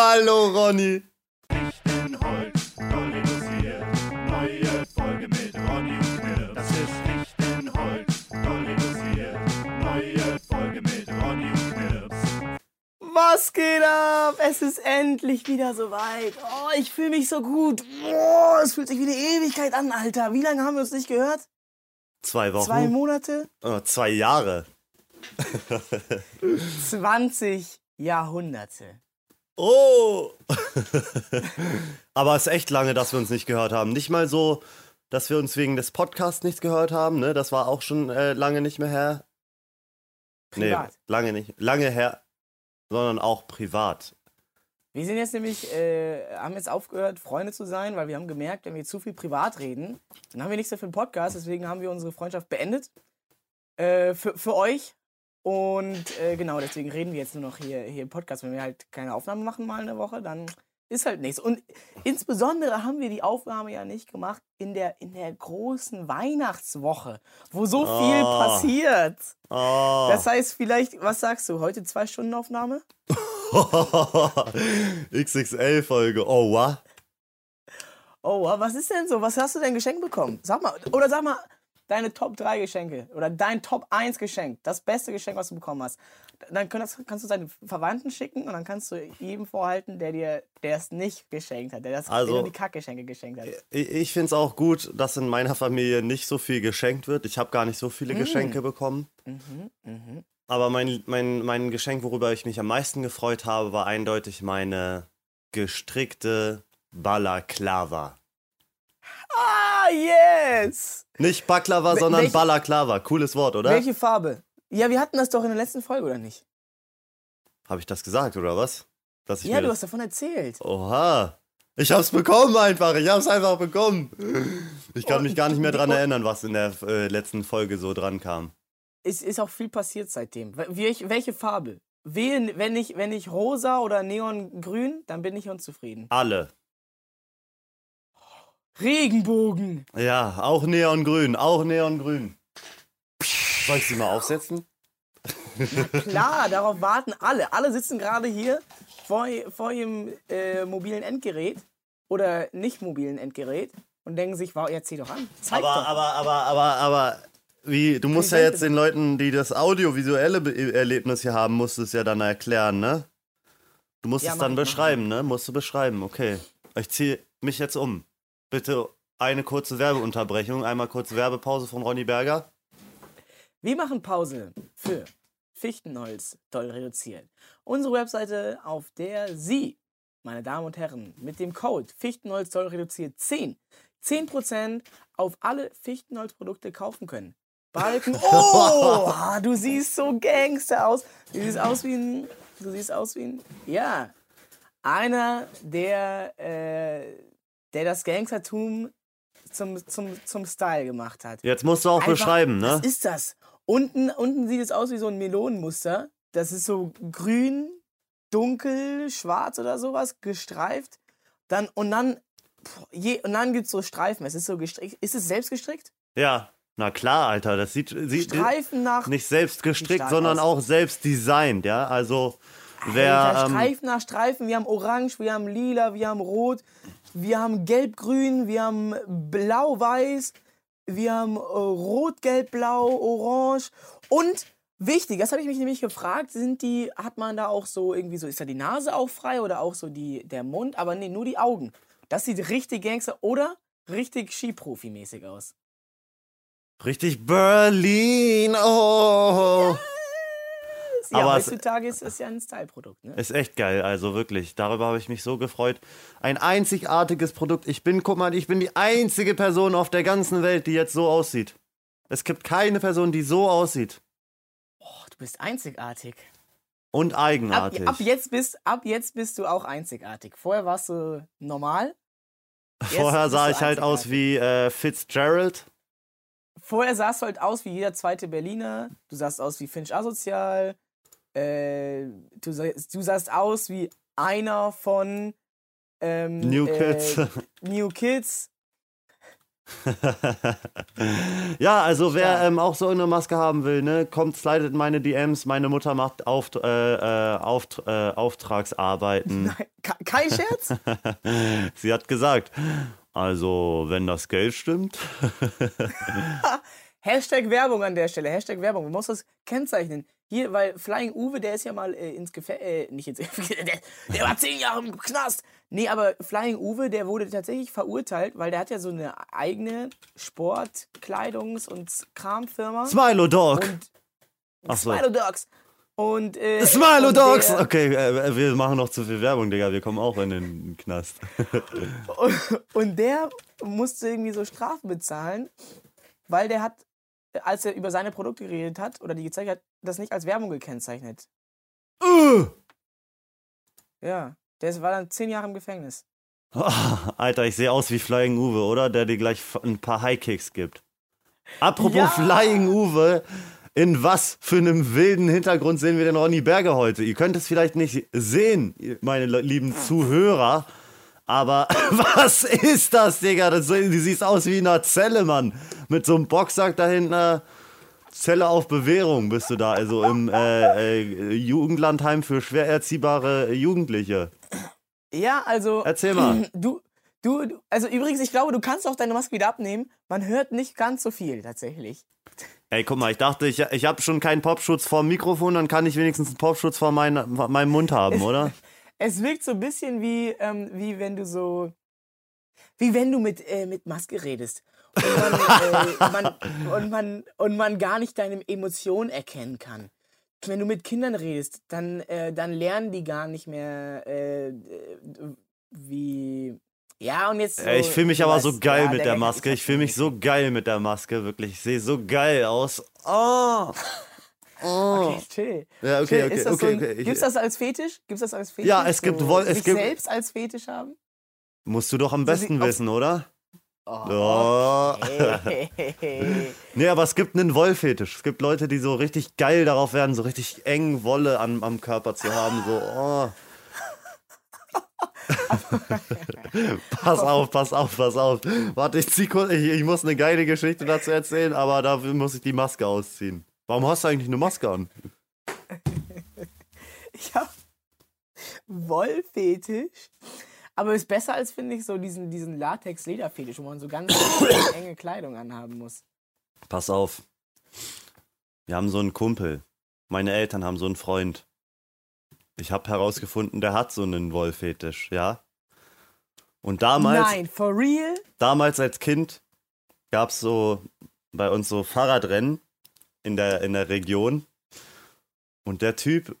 Hallo Ronny. Ich bin Holz, voll reduziert. Neue Folge mit Ronny und Knirps. Das ist Ich bin Holz, voll reduziert. Neue Folge mit Ronny und Knirps. Was geht ab? Es ist endlich wieder soweit. Oh, ich fühle mich so gut. Oh, es fühlt sich wie eine Ewigkeit an, Alter. Wie lange haben wir uns nicht gehört? Zwei Wochen. Zwei Monate? Oh, zwei Jahre. 20 Jahrhunderte. Oh! Aber es ist echt lange, dass wir uns nicht gehört haben. Nicht mal so, dass wir uns wegen des Podcasts nicht gehört haben, ne? Das war auch schon äh, lange nicht mehr her. Privat. Nee, lange nicht. Lange her, sondern auch privat. Wir sind jetzt nämlich, äh, haben jetzt aufgehört, Freunde zu sein, weil wir haben gemerkt, wenn wir zu viel privat reden, dann haben wir nichts mehr für den Podcast. Deswegen haben wir unsere Freundschaft beendet. Äh, für, für euch. Und äh, genau, deswegen reden wir jetzt nur noch hier, hier im Podcast. Wenn wir halt keine Aufnahme machen mal eine Woche, dann ist halt nichts. Und insbesondere haben wir die Aufnahme ja nicht gemacht in der, in der großen Weihnachtswoche, wo so viel Oh. passiert. Oh. Das heißt, vielleicht, was sagst du, heute zwei Stunden Aufnahme? XXL-Folge. Oh, wa? Oh, wa- was ist denn so? Was hast du denn geschenkt bekommen? Sag mal, oder sag mal, deine Top 3 Geschenke oder dein Top 1 Geschenk, das beste Geschenk, was du bekommen hast. Dann kannst, kannst du deinen Verwandten schicken und dann kannst du jedem vorhalten, der dir der es nicht geschenkt hat, der das Also- der die Kackgeschenke geschenkt hat. Ich, ich finde es auch gut, dass in meiner Familie nicht so viel geschenkt wird. Ich habe gar nicht so viele Geschenke bekommen. Mhm, mhm. Aber mein, mein, mein Geschenk, worüber ich mich am meisten gefreut habe, war eindeutig meine gestrickte Balaklava. Ah, yes! Nicht Baklava, Wel- sondern welche- Balaklava. Cooles Wort, oder? Welche Farbe? Ja, wir hatten das doch in der letzten Folge, oder nicht? Habe ich das gesagt, oder was? Dass ich Ja, du hast davon erzählt. Oha. Ich hab's bekommen einfach. Ich hab's einfach bekommen. Ich kann Oh, mich gar nicht mehr dran oh. erinnern, was in der äh, letzten Folge so dran kam. Es ist auch viel passiert seitdem. Welche, welche Farbe? Wählen, wenn ich, wenn ich rosa oder neongrün, dann bin ich unzufrieden. Alle. Regenbogen. Ja, auch Neongrün, auch Neongrün. Soll ich sie mal aufsetzen? Klar, darauf warten alle. Alle sitzen gerade hier vor, vor ihrem äh, mobilen Endgerät oder nicht mobilen Endgerät und denken sich, wow, ja, zieh doch an. Zeig Aber, doch. aber, aber, aber, aber, wie, du musst ja jetzt den Leuten, die das audiovisuelle Be Erlebnis hier haben, musst du es ja dann erklären, ne? Du musst Ja, es dann beschreiben, ne? Musst du beschreiben, okay. Ich ziehe mich jetzt um. Bitte eine kurze Werbeunterbrechung, einmal kurz Werbepause von Ronny Berger. Wir machen Pause für Fichtenholz doll reduziert. Unsere Webseite, auf der Sie, meine Damen und Herren, mit dem Code Fichtenholz doll reduziert 10, 10% auf alle Fichtenholzprodukte kaufen können. Balken. Oh, du siehst so Gangster aus. Du siehst aus wie ein. Du siehst aus wie ein. Ja. Einer, der, äh, der das Gangstertum zum, zum, zum Style gemacht hat. Jetzt musst du auch Einfach- beschreiben, ne? Was ist das? Unten, unten sieht es aus wie so ein Melonenmuster. Das ist so grün, dunkel, schwarz oder sowas, gestreift. Dann, und dann, je, und dann gibt es so Streifen. Es ist so gestrickt. Ist es selbst gestrickt? Ja, na klar, Alter, das sieht, sieht Streifen nach. nicht selbst gestrickt, sondern aus. auch selbst designt, ja? Also, wer. Alter, Ähm, Streifen nach Streifen. Wir haben orange, wir haben lila, wir haben rot, wir haben gelb-grün, wir haben blau-weiß, wir haben äh, rot-gelb-blau, orange und wichtig, das habe ich mich nämlich gefragt, sind die, hat man da auch so irgendwie so, ist da die Nase auch frei oder auch so die, der Mund, aber nee, nur die Augen. Das sieht richtig Gangster oder richtig Skiprofi-mäßig aus. richtig Berlin, oh. Ja, Aber es- heutzutage ist das ja ein Style-Produkt, ne? Ist echt geil, also wirklich. Darüber habe ich mich so gefreut. Ein einzigartiges Produkt. Ich bin, guck mal, ich bin die einzige Person auf der ganzen Welt, die jetzt so aussieht. Es gibt keine Person, die so aussieht. Oh, du bist einzigartig. Und Ab, eigenartig. ab, jetzt bist, ab jetzt bist du auch einzigartig. Vorher warst du normal. Vorher sah ich halt aus wie äh, Fitzgerald. Vorher sahst du halt aus wie jeder zweite Berliner. Du sahst aus wie Finch Asozial. Äh, du, sahst, du sahst aus wie einer von ähm, New äh, Kids. New Kids. ja, also wer ähm, auch so eine Maske haben will, ne, kommt, slidet in meine DMs. Meine Mutter macht Auft äh, äh, Auft äh, Auftragsarbeiten. Nein, kein Scherz? Sie hat gesagt, also wenn das Geld stimmt. Hashtag Werbung an der Stelle. Hashtag Werbung. Man muss das kennzeichnen. Hier, weil Flying Uwe, der ist ja mal äh, ins Gefängnis. Äh, nicht ins Gefängnis. Der, der war zehn Jahre im Knast. Nee, aber Flying Uwe, der wurde tatsächlich verurteilt, weil der hat ja so eine eigene Sportkleidungs- und Kramfirma. Smilo Dog. Und Ach so. Smilo Dogs. Und, äh, Smilo und Dogs! Okay, äh, wir machen noch zu viel Werbung, Digga. Wir kommen auch in den Knast. Und der musste irgendwie so Strafen bezahlen, weil der hat, als er über seine Produkte geredet hat oder die gezeigt hat, das nicht als Werbung gekennzeichnet. Uh! Ja, der war dann zehn Jahre im Gefängnis. Ah, Alter, ich sehe aus wie Flying Uwe, oder? Der dir gleich ein paar High-Kicks gibt. Apropos Ja. Flying Uwe, in was für einem wilden Hintergrund sehen wir den Ronny Berger heute? Ihr könnt es vielleicht nicht sehen, meine lieben Zuhörer, aber was ist das, Digga? Das, du siehst aus wie in einer Zelle, Mann. Mit so einem Boxsack da hinten. äh, Zelle auf Bewährung bist du da, also im äh, äh, Jugendlandheim für schwer erziehbare Jugendliche. Ja, also. Erzähl mal. Du, du, also übrigens, ich glaube, du kannst auch deine Maske wieder abnehmen. Man hört nicht ganz so viel tatsächlich. Ey, guck mal, ich dachte, ich, ich habe schon keinen Popschutz vorm Mikrofon, dann kann ich wenigstens einen Popschutz vor, mein, meinem Mund haben, oder? Es wirkt so ein bisschen wie, ähm, wie wenn du so. Wie wenn du mit, äh, mit Maske redest. Und man, äh, man, und, man, und man gar nicht deine Emotionen erkennen kann. Wenn du mit Kindern redest, dann, äh, dann lernen die gar nicht mehr, äh, äh, wie. Ja, und jetzt. So, ich fühle mich aber so weißt, geil ja, mit der Maske. Ich fühle mich so geil mit der Maske, wirklich. Ich sehe so geil aus. Oh. Oh. Okay, chill. Ja, okay, Chill. okay, Ist das okay, so ein, okay. Gibt's das als Fetisch? Gibt's das als Fetisch? Ja, es gibt so, es sich gibt- selbst als Fetisch haben? Musst du doch am So besten wissen, oder? Oh, okay. Nee, aber es gibt einen Wollfetisch. Es gibt Leute, die so richtig geil darauf werden, so richtig eng Wolle an, am Körper zu haben. So, oh. pass auf, pass auf, pass auf. Warte, ich zieh kurz, ich, ich muss eine geile Geschichte dazu erzählen, aber dafür muss ich die Maske ausziehen. Warum hast du eigentlich eine Maske an? Ich hab Wollfetisch. Aber ist besser als, finde ich, so diesen, diesen Latex-Leder-Fetisch, wo man so ganz enge Kleidung anhaben muss. Pass auf. Wir haben so einen Kumpel. Meine Eltern haben so einen Freund. Ich habe herausgefunden, der hat so einen Wollfetisch, ja? Und damals. Nein, for real? damals als Kind gab es so bei uns so Fahrradrennen in der, in der Region. Und der Typ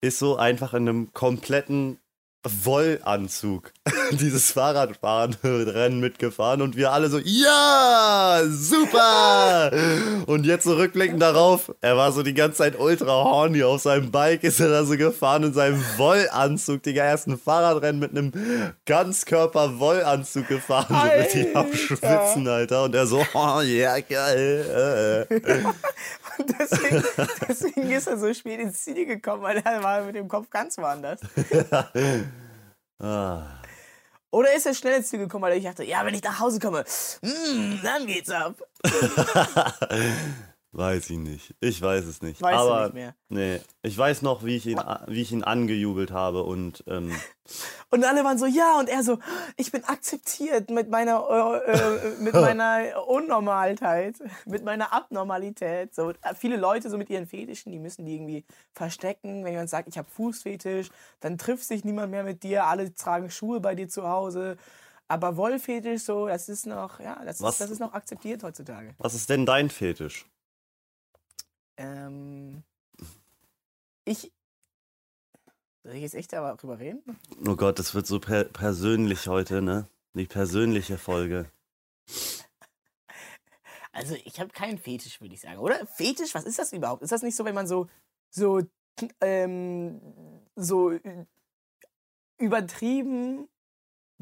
ist so einfach in einem kompletten Wollanzug dieses Fahrradrennen mitgefahren und wir alle so, ja, super! Und jetzt so rückblickend darauf, er war so die ganze Zeit ultra horny auf seinem Bike, ist er da so gefahren in seinem Wollanzug, Digga, er ist ein Fahrradrennen mit einem Ganzkörper-Wollanzug gefahren, so richtig Alter. am Schwitzen, Alter. Und er so, oh, ja, geil. Deswegen, deswegen ist er so spät ins Ziel gekommen, weil er war mit dem Kopf ganz woanders. Ah. Oder ist er schnell ins Ziel gekommen, weil ich dachte, ja, wenn ich nach Hause komme, mm, dann geht's ab. Weiß ich nicht. Ich weiß es nicht. Weißt du Aber nicht mehr. nee, ich weiß noch, wie ich ihn, wie ich ihn angejubelt habe und ähm, Und alle waren so, ja, und er so, ich bin akzeptiert mit meiner, äh, äh, mit meiner Unnormalheit, mit meiner Abnormalität. So, äh, viele Leute so mit ihren Fetischen, die müssen die irgendwie verstecken. Wenn jemand sagt, ich habe Fußfetisch, dann trifft sich niemand mehr mit dir, alle tragen Schuhe bei dir zu Hause. Aber Wollfetisch, so, das ist noch, ja, das, Was- ist, das ist noch akzeptiert heutzutage. was ist denn dein Fetisch? Ähm, ich. Soll ich jetzt echt darüber reden? Oh Gott, das wird so per persönlich heute, ne? Die persönliche Folge. Also ich habe keinen Fetisch, würde ich sagen. Oder? Fetisch, was ist das überhaupt? Ist das nicht so, wenn man so, so, ähm, so übertrieben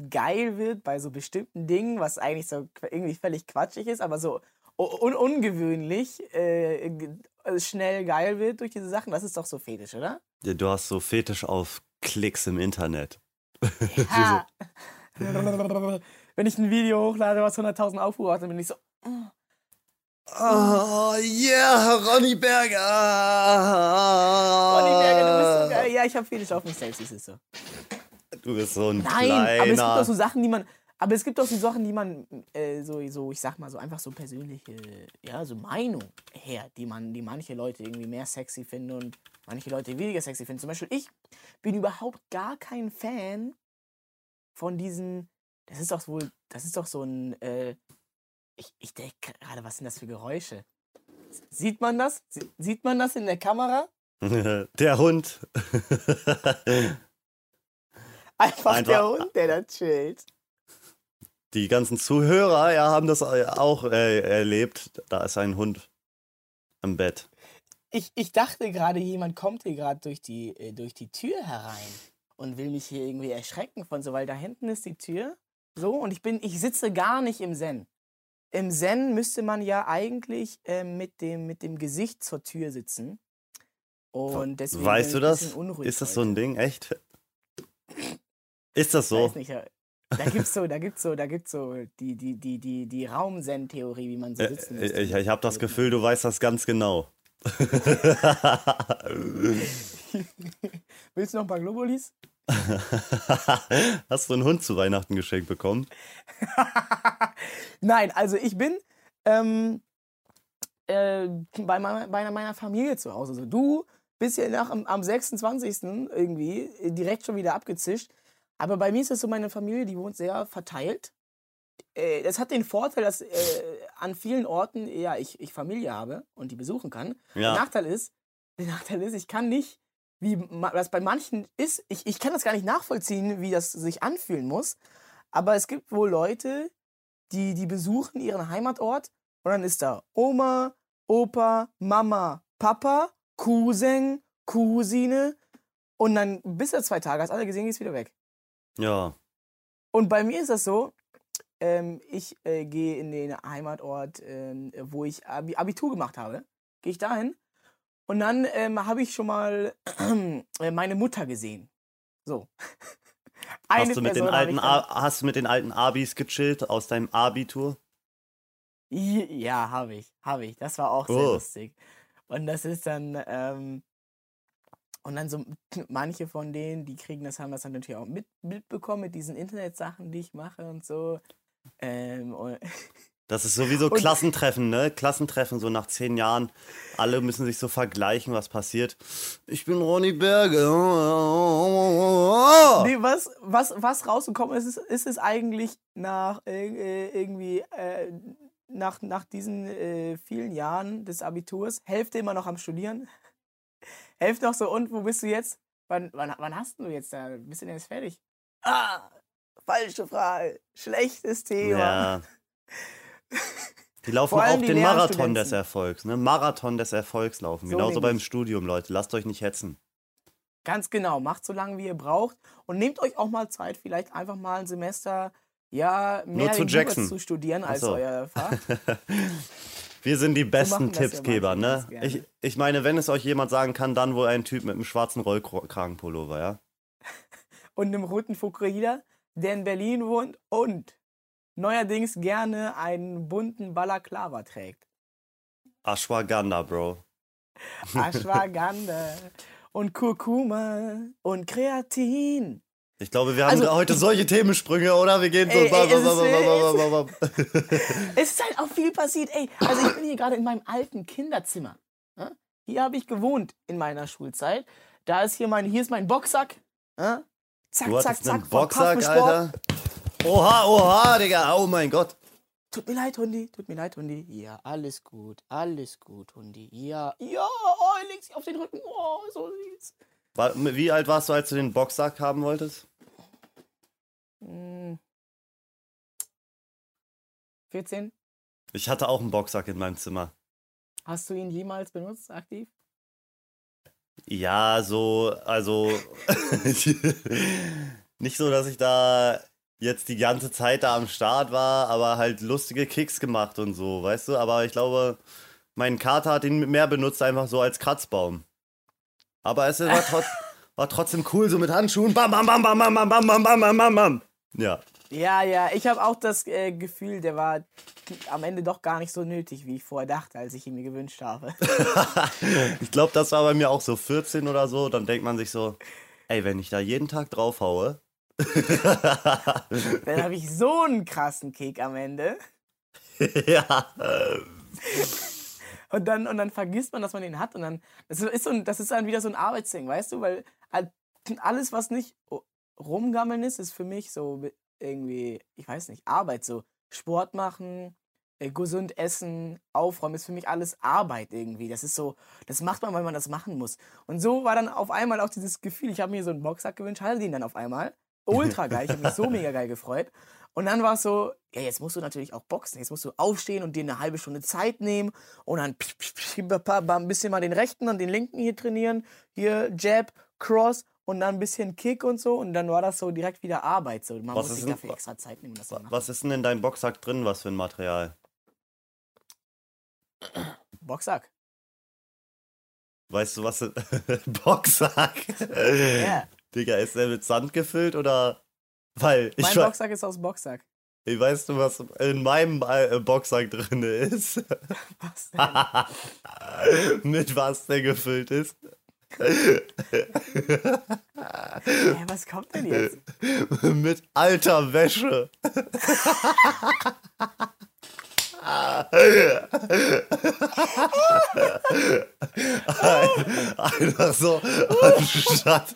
geil wird bei so bestimmten Dingen, was eigentlich so irgendwie völlig quatschig ist, aber so un ungewöhnlich ge- äh, schnell geil wird durch diese Sachen? Das ist doch so Fetisch, oder? Ja, Du hast so Fetisch auf Klicks im Internet. Ha. wenn ich ein Video hochlade, was 100.000 Aufrufe hat, dann bin ich so, Oh, yeah, Ronny Berger. Ronny Berger, du bist so geil. Ja, ich habe Fetisch auf mich selbst, ist es so. Du bist so ein Nein, kleiner. aber es gibt auch so Sachen, die man. Aber es gibt auch so Sachen, die man äh, so, so, ich sag mal, so einfach so persönliche, ja, so Meinung her, die man, die manche Leute irgendwie mehr sexy finden und manche Leute weniger sexy finden. Zum Beispiel, ich bin überhaupt gar kein Fan von diesen. Das ist doch wohl, das ist doch so ein. Äh, ich ich denke gerade, was sind das für Geräusche? Sieht man das? Sie- Sieht man das in der Kamera? Der Hund. Einfach, Einfach- der Hund, der da chillt. Die ganzen Zuhörer ja, haben das äh, auch äh, erlebt. Da ist ein Hund am Bett. Ich, ich dachte gerade, jemand kommt hier gerade durch die, äh, durch die Tür herein und will mich hier irgendwie erschrecken von so, weil da hinten ist die Tür. So, und ich bin, ich sitze gar nicht im Zen. Im Zen müsste man ja eigentlich äh, mit, dem, mit dem Gesicht zur Tür sitzen. Und deswegen weißt du ich das? Ist das so ein Ding? Echt? Ist das so? Weiß nicht. Da gibt's so, da gibt's so, da gibt's so die, die, die, die, die Raum-Zen-Theorie, wie man so Äh, sitzen äh, müsste. Ich, ich habe das Gefühl, du weißt das ganz genau. Willst du noch ein paar Globulis? Hast du einen Hund zu Weihnachten geschenkt bekommen? Nein, also ich bin ähm, äh, bei, meiner, bei meiner Familie zu Hause. Also du bist ja nach, am, am 26. irgendwie äh, direkt schon wieder abgezischt. Aber bei mir ist es so, meine Familie, die wohnt sehr verteilt. Äh, das hat den Vorteil, dass äh, an vielen Orten ja, ich, ich Familie habe und die besuchen kann. Der Ja. Nachteil ist, der Nachteil ist, ich kann nicht, wie das bei manchen ist, ich, ich kann das gar nicht nachvollziehen, wie das sich anfühlen muss. Aber es gibt wohl Leute, die, die besuchen ihren Heimatort und dann ist da Oma, Opa, Mama, Papa, Cousin, Cousine und dann bis er zwei Tage hast alle gesehen, ist wieder weg. Ja. Und bei mir ist das so, ähm, ich äh, gehe in den Heimatort, ähm, wo ich Abi Abitur gemacht habe, gehe ich dahin und dann ähm, habe ich schon mal äh, meine Mutter gesehen. So. Eine Hast du, mit den Person alten hast du mit den alten Abis gechillt aus deinem Abitur? Ja, habe ich, habe ich. Das war auch sehr Oh. lustig. Und das ist dann, ähm, und dann so manche von denen, die kriegen das, haben das dann natürlich auch mit, mitbekommen mit diesen Internetsachen, die ich mache und so. Ähm, und, Das ist sowieso Klassentreffen, ne? Klassentreffen, so nach zehn Jahren. Alle müssen sich so vergleichen, was passiert. Ich bin Ronny Berge. nee, was, was, was rausgekommen ist, ist, ist es eigentlich nach äh, äh, irgendwie, äh, nach, nach diesen äh, vielen Jahren des Abiturs, Hälfte immer noch am Studieren, Hälfte noch so, und wo bist du jetzt? Wann, wann, wann hast du jetzt da? Bist du denn jetzt fertig? Ah, falsche Frage. Schlechtes Thema. Ja. Die laufen auch die den Marathon des Erfolgs, ne? Marathon des Erfolgs laufen. So Genauso beim. Studium, Leute. Lasst euch nicht hetzen. Ganz genau, macht so lange, wie ihr braucht. Und nehmt euch auch mal Zeit, vielleicht einfach mal ein Semester, ja, mehr zu Jura Jackson. zu studieren als so. euer Fach. Wir sind die besten ja Tippsgeber, ne? Ich, ich meine, wenn es euch jemand sagen kann, dann wohl ein Typ mit einem schwarzen Rollkragenpullover, ja? und einem roten Fukuhila, der in Berlin wohnt und neuerdings gerne einen bunten Balaklava trägt. Ashwagandha, Bro. Ashwagandha und Kurkuma und Kreatin. Ich glaube, wir haben Also- heute solche Themensprünge, oder? Wir gehen so. Ey, es ist- Ey, Es ist halt auch viel passiert. Ey, also ich bin hier gerade in meinem alten Kinderzimmer. ne? Hier habe ich gewohnt in meiner Schulzeit. Da ist hier mein, hier ist mein Boxsack. ne? Zack, Du zack, zack. einen Boxsack. Alter. Oha, oha, Digga. Oh mein Gott. Tut mir leid, Hundi. Tut mir leid, Hundi. Ja, alles gut. Alles gut, Hundi. Ja. Ja, oh, er legt sich auf den Rücken. Oh, so süß. War, wie alt warst du, als du den Boxsack haben wolltest? Hm. 14. Ich hatte auch einen Boxsack in meinem Zimmer. Hast du ihn jemals benutzt, aktiv? Ja, so, also nicht so, dass ich da jetzt die ganze Zeit da am Start war, aber halt lustige Kicks gemacht und so, weißt du? Aber ich glaube, mein Kater hat ihn mehr benutzt, einfach so als Kratzbaum. Aber es war, trot war trotzdem cool, so mit Handschuhen. Bam, bam, bam, bam, bam, bam, bam, bam, bam, bam, bam. Ja. Ja, ja, ich habe auch das äh, Gefühl, der war am Ende doch gar nicht so nötig, wie ich vorher dachte, als ich ihn mir gewünscht habe. Ich glaube, das war bei mir auch so 14 oder so. Dann denkt man sich so, ey, wenn ich da jeden Tag draufhaue, Dann habe ich so einen krassen Kick am Ende. ja. Und dann, und dann vergisst man, dass man den hat. Und dann, das ist, so ein, das ist dann wieder so ein Arbeitsding, weißt du? Weil alles, was nicht rumgammeln ist, ist für mich so irgendwie, ich weiß nicht, Arbeit. So Sport machen, äh, gesund essen, aufräumen, ist für mich alles Arbeit irgendwie. Das ist so, das macht man, weil man das machen muss. Und so war dann auf einmal auch dieses Gefühl, ich habe mir so einen Boxsack gewünscht, hatte den dann auf einmal. Ultra geil, ich habe mich so mega geil gefreut. Und dann war es so, ja, jetzt musst du natürlich auch boxen. Jetzt musst du aufstehen und dir eine halbe Stunde Zeit nehmen und dann ein bisschen mal den rechten und den linken hier trainieren. Hier Jab, Cross und dann ein bisschen Kick und so. Und dann war das so direkt wieder Arbeit. So. Man Was muss ist sich denn- dafür extra Zeit nehmen. Das machen. Was ist denn in deinem Boxsack drin? Was für ein Material? Boxsack. Weißt du, was. Boxsack? Ja. Digga, ist der mit Sand gefüllt oder. Weil ich, Mein Boxsack ist aus Boxsack. ich weißt du, was in meinem äh, Boxsack drin ist? Was denn? mit was der gefüllt ist? Hä, was kommt denn jetzt? mit alter Wäsche. Einfach so, anstatt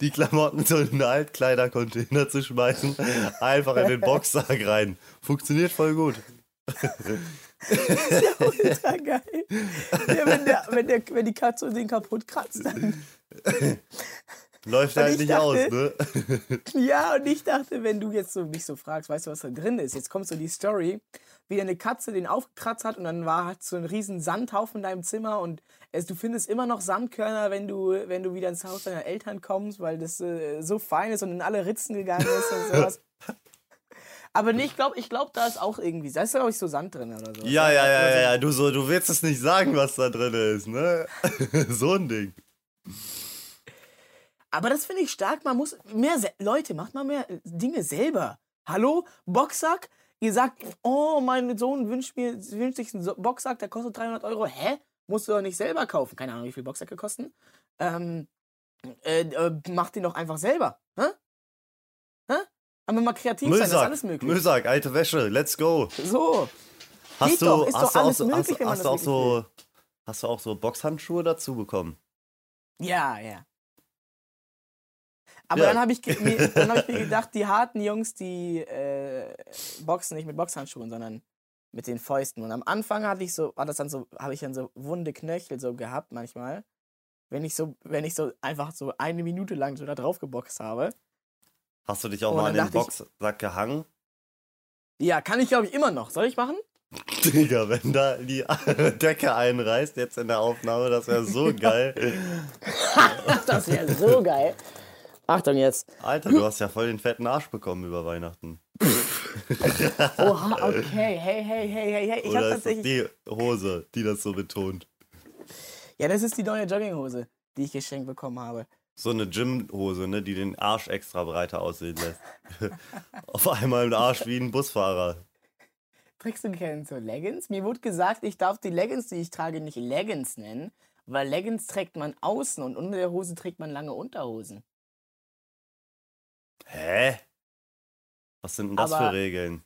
die Klamotten so in einen Altkleidercontainer zu schmeißen, einfach in den Boxsack rein. Funktioniert voll gut. Ultra geil. Ja, wenn, der, wenn, der, wenn die Katze den kaputt kratzt, dann. Läuft halt ich nicht dachte- aus, ne? Ja, und ich dachte, wenn du jetzt so mich so fragst, weißt du, was da drin ist? Jetzt kommt so die Story, wie eine Katze den aufgekratzt hat und dann war halt so ein riesen Sandhaufen in deinem Zimmer und es, du findest immer noch Sandkörner, wenn du, wenn du wieder ins Haus deiner Eltern kommst, weil das äh, so fein ist und in alle Ritzen gegangen ist und sowas. Aber nee, ich glaube, ich glaub, da ist auch irgendwie, da ist glaube ich so Sand drin oder so. Ja, ja, ja, ja, ja. Du, so, du willst es nicht sagen, was da drin ist, ne? so ein Ding. Aber das finde ich stark. Man muss mehr, Leute, macht mal mehr Dinge selber. Hallo, Boxsack? Ihr sagt, oh, mein Sohn wünscht, mir, wünscht sich einen Boxsack, der kostet 300 Euro. Hä? Musst du doch nicht selber kaufen. Keine Ahnung, wie viel Boxsäcke kosten. Ähm, äh, äh, mach den doch einfach selber. Hä? Hä? Aber mal kreativ sein, das ist Müllsack, alles möglich. Müllsack, alte Wäsche, let's go. So. Hast Geht du, doch, ist hast doch du auch alles so, möglich, hast, wenn man hast das du auch wirklich so, hast du auch so Boxhandschuhe dazu bekommen? Ja, ja. Aber Ja. dann habe ich, ge- mir- dann hab ich mir gedacht, die harten Jungs, die äh, boxen nicht mit Boxhandschuhen, sondern mit den Fäusten. Und am Anfang hatte ich so, war das dann so, habe ich dann so wunde Knöchel so gehabt manchmal. Wenn ich so, wenn ich so einfach so eine Minute lang so da drauf geboxt habe. Hast du dich auch Und mal an den Boxsack gehangen? Ja, kann ich glaube ich immer noch. Soll ich machen? Digga, wenn da die Decke einreißt, jetzt in der Aufnahme, das wäre so geil. Das wäre so geil. Achtung jetzt. Alter, du hast ja voll den fetten Arsch bekommen über Weihnachten. Oha, okay. Hey, hey, hey, hey, hey. Ich habe Oder ist das tatsächlich. die Hose, die das so betont? Ja, das ist die neue Jogginghose, die ich geschenkt bekommen habe. So eine Gymhose, ne, die den Arsch extra breiter aussehen lässt. Auf einmal ein Arsch wie ein Busfahrer. Trägst du gerne so Leggings? Mir wurde gesagt, ich darf die Leggings, die ich trage, nicht Leggings nennen, weil Leggings trägt man außen und unter der Hose trägt man lange Unterhosen. Hä? Was sind denn das Aber- für Regeln?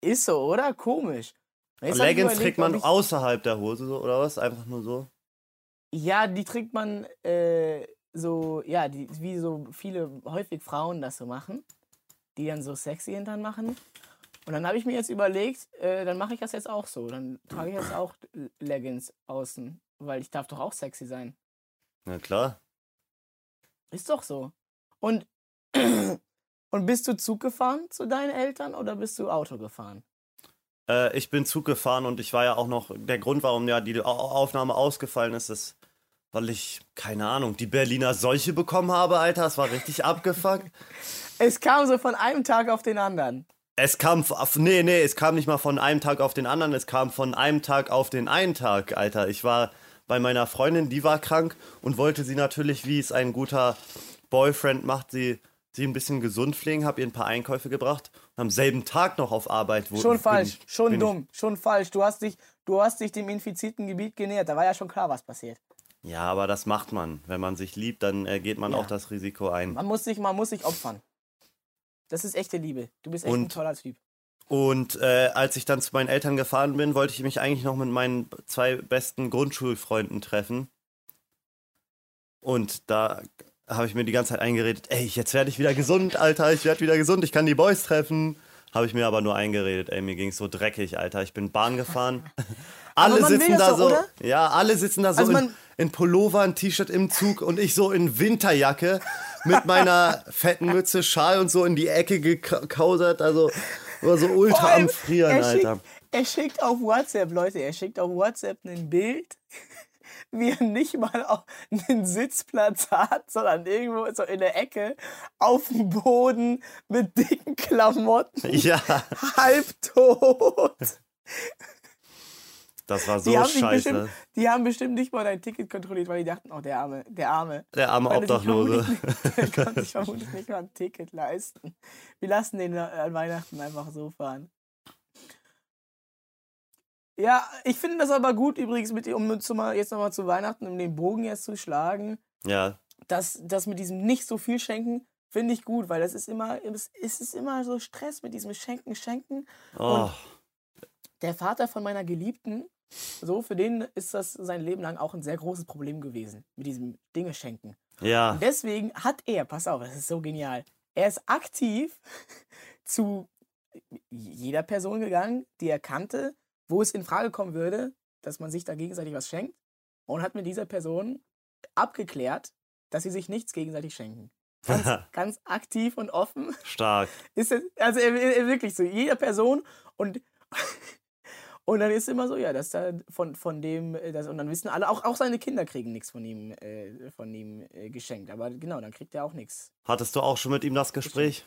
Ist so, oder? Komisch. Jetzt Leggings überlegt, trägt man ich- außerhalb der Hose, so, oder was? Einfach nur so? Ja, die trägt man äh, so, ja, die, wie so viele, häufig Frauen das so machen, die dann so sexy Hintern machen. Und dann habe ich mir jetzt überlegt, äh, dann mache ich das jetzt auch so. Dann trage ich jetzt auch Leggings außen, weil ich darf doch auch sexy sein. Na klar. Ist doch so. Und, und bist du Zug gefahren zu deinen Eltern oder bist du Auto gefahren? Äh, ich bin Zug gefahren und ich war ja auch noch, der Grund, warum ja die Au- Aufnahme ausgefallen ist, ist, weil ich, keine Ahnung, die Berliner Seuche bekommen habe, Alter. Es war richtig abgefuckt. Es kam so von einem Tag auf den anderen. Es kam, nee, nee, es kam nicht mal von einem Tag auf den anderen, es kam von einem Tag auf den einen Tag, Alter. Ich war bei meiner Freundin, die war krank und wollte sie natürlich, wie es ein guter Boyfriend macht, sie, sie ein bisschen gesund pflegen, hab ihr ein paar Einkäufe gebracht am selben Tag noch auf Arbeit. Wo, Schon bin falsch, ich- schon dumm, schon falsch. Du hast, dich, du hast dich dem infizierten Gebiet genähert. Da war ja schon klar, was passiert. Ich, ja, aber das macht man. Wenn man sich liebt, dann äh, geht man Ja. auch das Risiko ein. Man muss sich, man muss sich opfern. Das ist echte Liebe. Du bist echt ein Und- toller Typ. Und äh, als ich dann zu meinen Eltern gefahren bin, wollte ich mich eigentlich noch mit meinen zwei besten Grundschulfreunden treffen. Und da habe ich mir die ganze Zeit eingeredet, ey, jetzt werde ich wieder gesund, Alter, ich werde wieder gesund, ich kann die Boys treffen. Habe ich mir aber nur eingeredet, ey, mir ging es so dreckig, Alter. Ich bin Bahn gefahren. alle sitzen da so. oder? Ja, alle sitzen da so Also in, in Pullover, ein T-Shirt im Zug und ich so in Winterjacke mit meiner fetten Mütze, Schal und so in die Ecke gekausert. Also war so ultra allem, am Frieren, er schickt, Alter. Er schickt auf WhatsApp, Leute, er schickt auf WhatsApp ein Bild, wie er nicht mal auf einen Sitzplatz hat, sondern irgendwo so in der Ecke auf dem Boden mit dicken Klamotten, Ja, halbtot. das war so Die scheiße. bestimmt, die haben bestimmt nicht mal dein Ticket kontrolliert, weil die dachten, oh, der Arme, der Arme. Der arme Weil Obdachlose. Der kann sich vermutlich nicht mal ein Ticket leisten. Wir lassen den an Weihnachten einfach so fahren. Ja, ich finde das aber gut übrigens, mit, um zu mal, jetzt nochmal zu Weihnachten, um den Bogen jetzt zu schlagen, Ja, dass das mit diesem nicht so viel schenken, finde ich gut, weil das ist immer, es ist immer so Stress mit diesem Schenken, Schenken. oh, Der Vater von meiner Geliebten, so, für den ist das sein Leben lang auch ein sehr großes Problem gewesen, mit diesem Dinge schenken. ja. Und deswegen hat er, pass auf, das ist so genial, er ist aktiv zu jeder Person gegangen, die er kannte, wo es in Frage kommen würde, dass man sich da gegenseitig was schenkt und hat mit dieser Person abgeklärt, dass sie sich nichts gegenseitig schenken. Ganz, ganz aktiv und offen Stark. ist es, also er, er, wirklich so, jeder Person und und dann ist immer so, ja, dass da von, von dem, äh, das, und dann wissen alle, auch, auch seine Kinder kriegen nichts von ihm, äh, von ihm äh, geschenkt. Aber genau, dann kriegt er auch nichts. Hattest du auch schon mit ihm das Gespräch?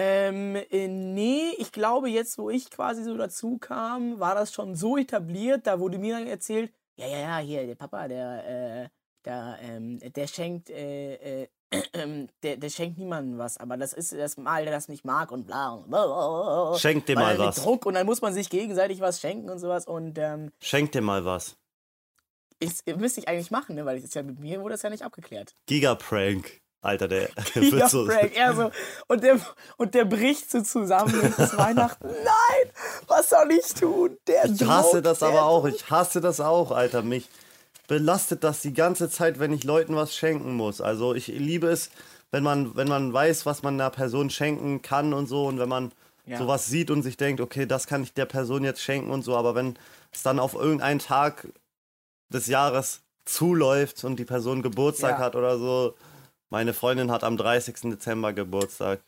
Ähm, äh, nee, ich glaube, jetzt, wo ich quasi so dazu kam, war das schon so etabliert, da wurde mir dann erzählt, ja, ja, ja, hier, der Papa, der, äh, der, ähm, der schenkt, äh, äh, der, der schenkt niemandem was, aber das ist das Mal, der das nicht mag und bla und bla. Schenk dir Weil mal was. Druck und dann muss man sich gegenseitig was schenken und sowas und ähm, Schenk dir mal was. ich, müsste ich eigentlich machen, ne? weil ich ist ja mit mir wurde das ja nicht abgeklärt. Gigaprank. Alter, der wird so. Er so, und, der, und der bricht so zusammen ist Weihnachten. Nein, was soll ich tun? Der Ich hasse Druck, das aber auch. Ich hasse das auch, Alter. Mich belastet das die ganze Zeit, wenn ich Leuten was schenken muss. Also ich liebe es, wenn man, wenn man weiß, was man einer Person schenken kann und so. Und wenn man Ja. sowas sieht und sich denkt, okay, das kann ich der Person jetzt schenken und so. Aber wenn es dann auf irgendeinen Tag des Jahres zuläuft und die Person Geburtstag Ja. hat oder so. Meine Freundin hat am 30. Dezember Geburtstag.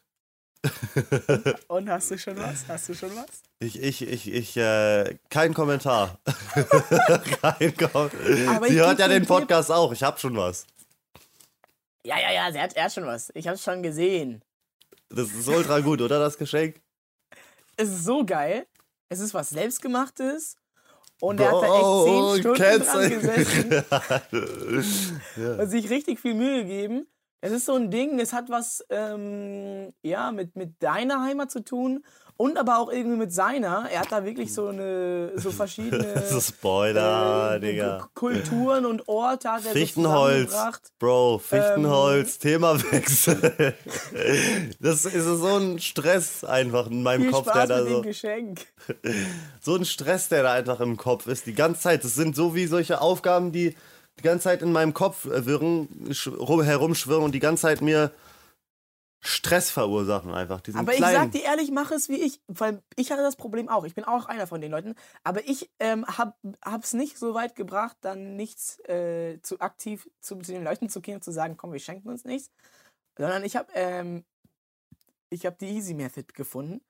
Und hast du schon was? Hast du schon was? Ich, ich, ich, ich, äh, kein Kommentar. kein Kom Aber ich Sie hört ja den Podcast auch, ich hab schon was. Ja, ja, ja, sie hat, er hat schon was. Ich hab's schon gesehen. Das ist ultra gut, oder das Geschenk? Es ist so geil. Es ist was Selbstgemachtes. Und er hat da Oh, echt zehn Stunden dran gesessen. und sich richtig viel Mühe gegeben. Es ist so ein Ding, es hat was ähm, ja, mit, mit deiner Heimat zu tun und aber auch irgendwie mit seiner. Er hat da wirklich so eine so verschiedene Spoiler, äh, Digga. Kulturen und Orte hat er Fichtenholz. Bro, Fichtenholz, Ähm. Themawechsel. das ist so ein Stress einfach in meinem Viel Kopf, Spaß der da so. Geschenk. so ein Stress, der da einfach im Kopf ist, die ganze Zeit. Das sind so wie solche Aufgaben, die die ganze Zeit in meinem Kopf wirren, sch- rum, herumschwirren und die ganze Zeit mir Stress verursachen einfach. Die sind Aber ich klein. sag dir ehrlich, mach es wie ich, weil ich hatte das Problem auch. Ich bin auch einer von den Leuten. Aber ich ähm, hab, hab's nicht so weit gebracht, dann nichts äh, zu aktiv zu, zu den Leuten zu gehen und zu sagen, komm, wir schenken uns nichts. Sondern ich habe ähm, ich hab die Easy Method gefunden.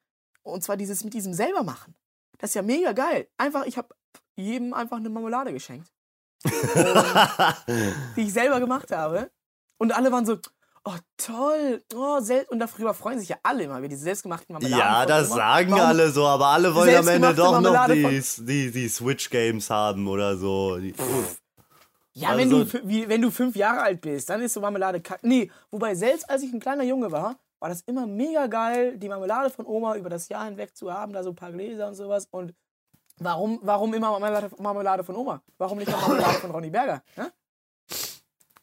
Und zwar dieses mit diesem selber machen. Das ist ja mega geil. Einfach, ich habe jedem einfach eine Marmelade geschenkt. Die ich selber gemacht habe. Und alle waren so, oh toll, oh, und darüber freuen sich ja alle immer über diese selbstgemachten Marmeladen. ja, das sagen Warum- alle so, aber alle wollen am Ende doch noch die, die, die Switch-Games haben oder so. Die, Ja, wenn, Also- du, fü- wie, wenn du fünf Jahre alt bist, dann ist so Marmelade kack. Nee, wobei selbst als ich ein kleiner Junge war, war das immer mega geil, die Marmelade von Oma über das Jahr hinweg zu haben, da so ein paar Gläser und sowas. Und warum, warum immer Marmelade, Marmelade von Oma? Warum nicht mal Marmelade von Ronny Berger? Hä?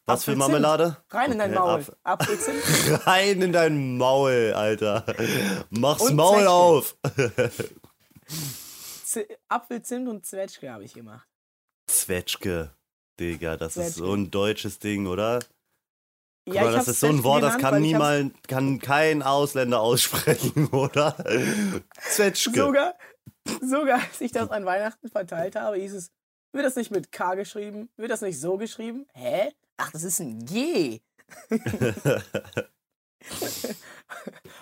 Was für Apfelzimt. Marmelade? Rein in dein Okay, Maul. Apfel- Apfelzimt. Rein in dein Maul, Alter. Mach's Und Maul Zwetschgen. auf. Z- Apfelzimt und Zwetschge habe ich gemacht. Zwetschge. Digga, das ist Zwetschge. so ein deutsches Ding, oder? Guck Ja, mal, das ist so ein Zwetschge Wort, das kann niemand, kann kein Ausländer aussprechen, oder? Zwetschge. Sogar, sogar als ich das an Weihnachten verteilt habe, hieß es, wird das nicht mit K geschrieben? Wird das nicht so geschrieben? Hä? Ach, das ist ein G.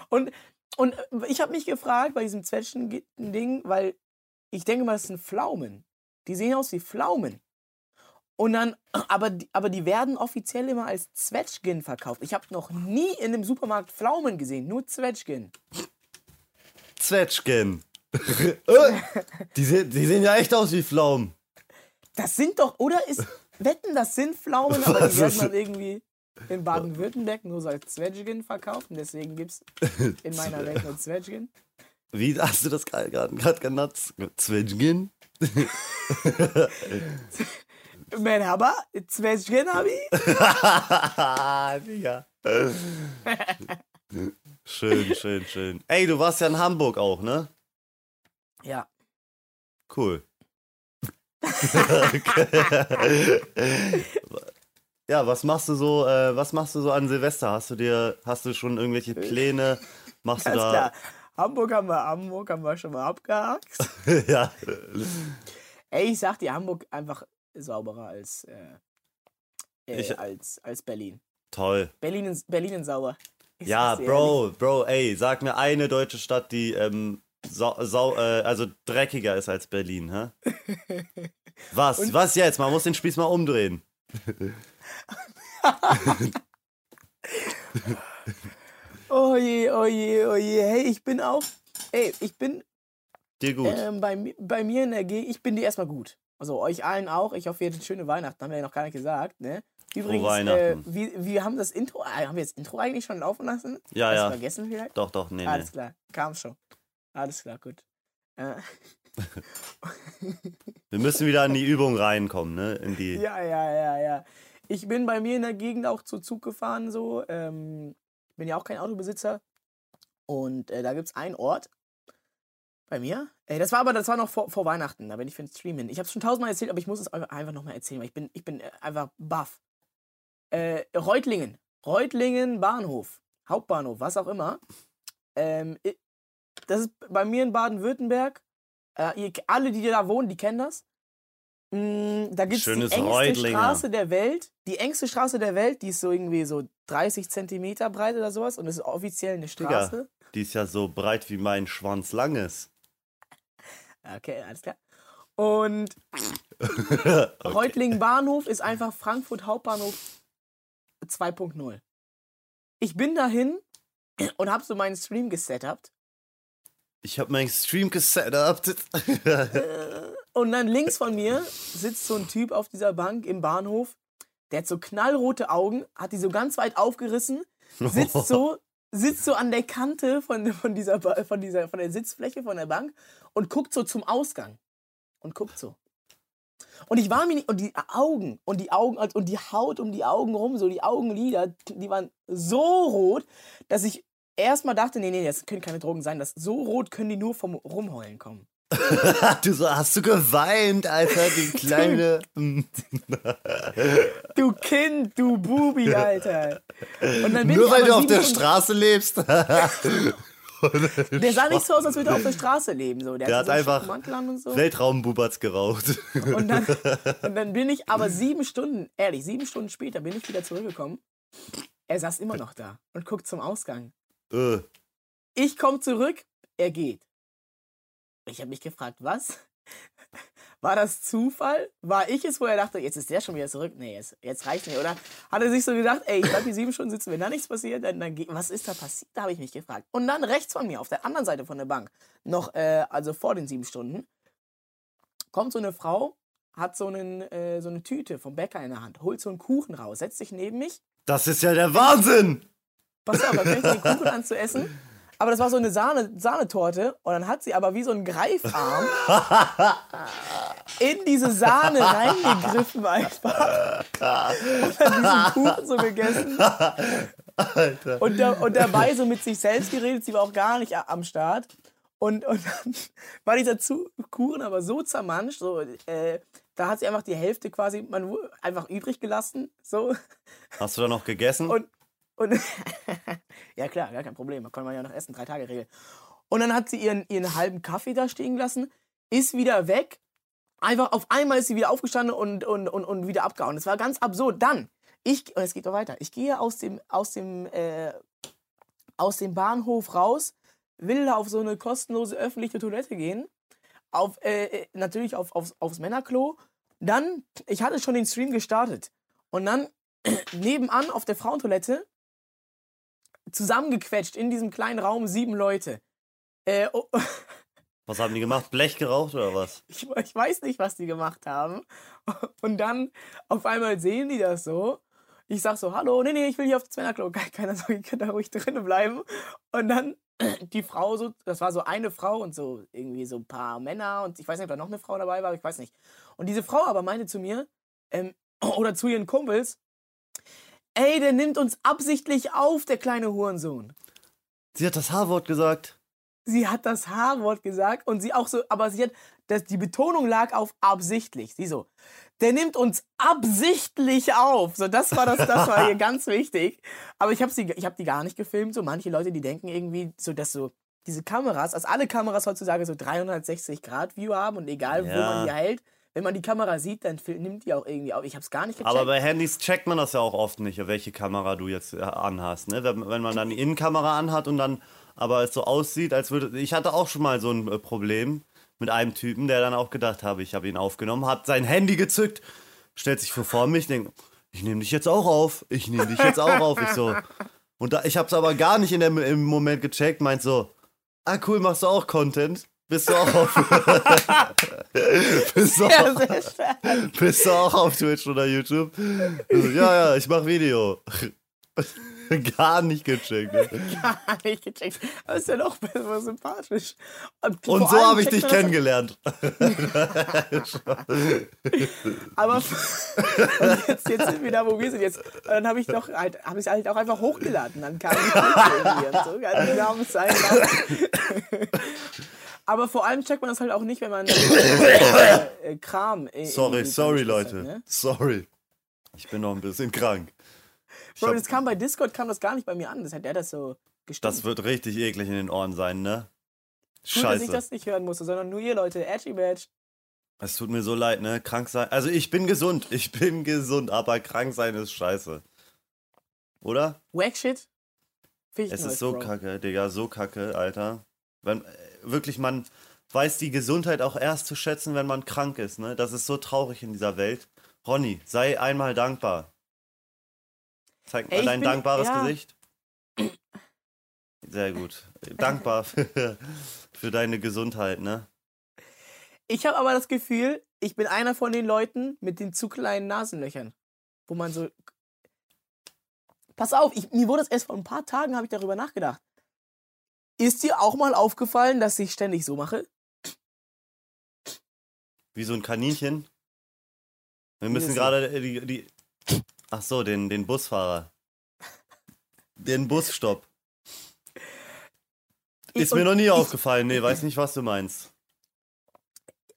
Und, und ich habe mich gefragt bei diesem Zwetschgen-Ding, weil ich denke mal, das sind Pflaumen. Die sehen aus wie Pflaumen. Und dann, aber, die- aber die werden offiziell immer als Zwetschgen verkauft. Ich habe noch nie in einem Supermarkt Pflaumen gesehen, nur Zwetschgen. Zwetschgen. Die, sehen, die sehen ja echt aus wie Pflaumen. Das sind doch, oder ist, wetten, das sind Pflaumen, aber Was die werden dann irgendwie in Baden-Württemberg nur so als Zwetschgen verkauft und deswegen gibt es in meiner Welt nur Zwetschgen. Wie hast du das gerade genannt? Zwetschgen? Merhaba, Zwetschgen habe ich. Digga. schön, schön, schön. Ey, du warst ja in Hamburg auch, ne? Ja, Cool. ja, was machst du so, äh, was machst du so an Silvester? Hast du dir, hast du schon irgendwelche Pläne? Machst du da? klar. Hamburg haben wir, Hamburg haben wir schon mal abgehakt. ja. Ey, ich sag dir, Hamburg einfach sauberer als, äh, äh, Ich- als, als Berlin. Toll. Berlin ist, Berlin ist sauber. Ich Ja, Bro, Bro, ey, sag mir eine deutsche Stadt, die ähm, sau, sau, äh, also dreckiger ist als Berlin, hä? Was? Und- Was jetzt? Man muss den Spieß mal umdrehen. Oh je, oh je, oh je. Hey, ich bin auch. Ey, ich bin Dir gut. ähm, bei, bei mir in der Gegend, ich bin dir erstmal gut. Also euch allen auch. Ich hoffe, ihr hattet schöne Weihnachten, haben wir ja noch gar nicht gesagt, ne? Übrigens, äh, Weihnachten. wir, wir haben das Intro, äh, haben wir das Intro eigentlich schon laufen lassen? Ja, Hast ja. vergessen vielleicht? Doch, doch, nee, nee. Alles klar, kam schon. Alles klar, gut. Äh, Wir müssen wieder in die Übung reinkommen, ne? In die. ja, ja, ja, ja. Ich bin bei mir in der Gegend auch zu Zug gefahren, so. Ähm, bin ja auch kein Autobesitzer. Und äh, da gibt es einen Ort bei mir. Äh, das war aber, das war noch vor, vor Weihnachten, da bin ich für den Stream hin. Ich habe es schon tausendmal erzählt, aber ich muss es einfach, nochmal erzählen, weil ich bin, ich bin äh, einfach baff. Äh, Reutlingen. Reutlingen Bahnhof. Hauptbahnhof, was auch immer. Ähm, das ist bei mir in Baden-Württemberg. Äh, ihr, alle, die da wohnen, die kennen das. Mm, da gibt es die engste Reutlinger. Straße der Welt. Die engste Straße der Welt, die ist so irgendwie so 30 Zentimeter breit oder sowas. Und das ist offiziell eine Digga, Straße. die ist ja so breit wie mein Schwanz lang ist. Okay, alles klar. Und okay. Reutlingen Bahnhof ist einfach Frankfurt Hauptbahnhof 2.0. Ich bin dahin und habe so meinen Stream gesetupt. Ich habe meinen Stream gesetupt. Äh, Und dann links von mir sitzt so ein Typ auf dieser Bank im Bahnhof. Der hat so knallrote Augen, hat die so ganz weit aufgerissen, sitzt so, sitzt so an der Kante von, von, dieser, von, dieser, von der Sitzfläche von der Bank und guckt so zum Ausgang. Und guckt so. Und ich war mir nicht, und die Augen, und die Augen, und die Haut um die Augen rum, so die Augenlider, die waren so rot, dass ich erstmal dachte, nee, nee, das können keine Drogen sein. Das, so rot können die nur vom Rumheulen kommen. du so, hast du geweint, Alter, die kleine. Du Kind, du Bubi, Alter. Nur weil du auf der Straße lebst. Der sah nicht so aus, als würde er auf der Straße leben. So. Der, Der hat so einfach so. Weltraumbubatz geraucht. Und dann, und dann bin ich aber sieben Stunden, ehrlich, sieben Stunden später bin ich wieder zurückgekommen. Er saß immer noch da und guckt zum Ausgang. Äh, Ich komme zurück, er geht. Ich habe mich gefragt, was? War das Zufall? War ich es, wo er dachte, jetzt ist der schon wieder zurück? Nee, jetzt, jetzt reicht nicht. Oder hat er sich so gedacht, ey, ich bleib hier sieben Stunden sitzen, wenn da nichts passiert, dann, dann geht, was ist da passiert? Da habe ich mich gefragt. Und dann rechts von mir, auf der anderen Seite von der Bank, noch, äh, also vor den sieben Stunden, kommt so eine Frau, hat so, einen, äh, so eine Tüte vom Bäcker in der Hand, holt so einen Kuchen raus, setzt sich neben mich das ist ja der Wahnsinn! Pass auf, dann fängt sie den Kuchen an zu essen. Aber das war so eine Sahne, Sahnetorte und dann hat sie aber wie so ein Greifarm in diese Sahne reingegriffen einfach. Und dann diesen Kuchen so gegessen. Und, da, und dabei so mit sich selbst geredet, sie war auch gar nicht am Start. Und, und dann war dieser Kuchen aber so zermanscht, so, äh, da hat sie einfach die Hälfte quasi man, einfach übrig gelassen. So. Hast du da noch gegessen? Und, und ja klar, gar kein Problem. Da konnte man ja noch essen, drei Tage Regel. Und dann hat sie ihren, ihren halben Kaffee da stehen gelassen, ist wieder weg. Einfach auf einmal ist sie wieder aufgestanden und, und, und, und wieder abgehauen. Das war ganz absurd. Dann, ich, es geht doch weiter. Ich gehe aus dem, aus dem, äh, aus dem Bahnhof raus, will da auf so eine kostenlose öffentliche Toilette gehen. Auf, äh, äh, natürlich auf, aufs, aufs Männerklo. Dann, ich hatte schon den Stream gestartet. Und dann nebenan auf der Frauentoilette zusammengequetscht in diesem kleinen Raum sieben Leute. Äh, oh, Was haben die gemacht? Blech geraucht oder was? ich, ich weiß nicht, was die gemacht haben. Und dann auf einmal sehen die das so. Ich sag so, hallo, nee, nee, ich will hier auf das Männerklo. Ke- Keiner soll hier da ruhig drinnen bleiben. Und dann die Frau so, das war so eine Frau und so irgendwie so ein paar Männer und ich weiß nicht, ob da noch eine Frau dabei war, aber ich weiß nicht. Und diese Frau aber meinte zu mir, ähm, oder zu ihren Kumpels, ey, der nimmt uns absichtlich auf, der kleine Hurensohn. Sie hat das H-Wort gesagt. sie hat das H-Wort gesagt und sie auch so, aber sie hat, das, die Betonung lag auf absichtlich. Sie so, der nimmt uns absichtlich auf. So, das war das, das war ihr ganz wichtig. Aber ich habe sie, ich habe die gar nicht gefilmt. So manche Leute, die denken irgendwie so, dass so diese Kameras, also alle Kameras heutzutage so 360 Grad View haben und egal wo Ja. man die hält, wenn man die Kamera sieht, dann nimmt die auch irgendwie auf. Ich habe es gar nicht gecheckt. Aber bei Handys checkt man das ja auch oft nicht, welche Kamera du jetzt äh, anhast. Ne? Wenn, wenn man dann die Innenkamera anhat und dann aber es so aussieht, als würde. Ich hatte auch schon mal so ein äh, Problem mit einem Typen, der dann auch gedacht habe, ich habe ihn aufgenommen, hat sein Handy gezückt, stellt sich vor vor mich, denkt, ich nehme dich jetzt auch auf, ich nehme dich jetzt auch auf. Ich so. Und da, ich habe es aber gar nicht in dem, im Moment gecheckt, meint so, ah cool, machst du auch Content? Bist du auch auf, bist, du ja, auch, bist du auch auf Twitch oder YouTube? Also, ja, ja, ich mach Video. Gar nicht gecheckt. Ne? Gar nicht gecheckt. Aber ist ja noch besser sympathisch. Und vor so habe ich dich kennengelernt. Aber und jetzt, jetzt sind wir da, wo wir sind. Jetzt, und dann habe ich doch halt, habe ich halt auch einfach hochgeladen. Dann kam die Clips irgendwie und so. Ganz sein. Aber vor allem checkt man das halt auch nicht, wenn man äh, äh, Kram. Sorry, sorry, Leute. hat, Ne? Sorry. Ich bin noch ein bisschen krank. Bro, das kam bei Discord, kam das gar nicht bei mir an. Das hat der das so gestimmt. das wird richtig eklig in den Ohren sein, ne? Gut, dass ich Scheiße. das nicht hören musste, sondern nur ihr Leute. Edgy Badge. Es tut mir so leid, ne? Krank sein. Also ich bin gesund. Ich bin gesund, aber krank sein ist scheiße. Oder? Wack Shit. Es ist so Bro. kacke, Digga, so kacke, Alter. Wenn, wirklich, man weiß die Gesundheit auch erst zu schätzen, wenn man krank ist, ne? Das ist so traurig in dieser Welt. Ronny, sei einmal dankbar. Zeig mal Ey, dein bin- dankbares ja. Gesicht. Sehr gut. Dankbar für, für deine Gesundheit, ne? Ich habe aber das Gefühl, ich bin einer von den Leuten mit den zu kleinen Nasenlöchern. Wo man so. Pass auf, ich, mir wurde es erst vor ein paar Tagen, habe ich darüber nachgedacht. Ist dir auch mal aufgefallen, dass ich ständig so mache? Wie so ein Kaninchen. Wir müssen gerade äh, die, die. Ach so, den, den Busfahrer. Den Busstopp. Ist mir noch nie ich- aufgefallen. Nee, weiß nicht, was du meinst.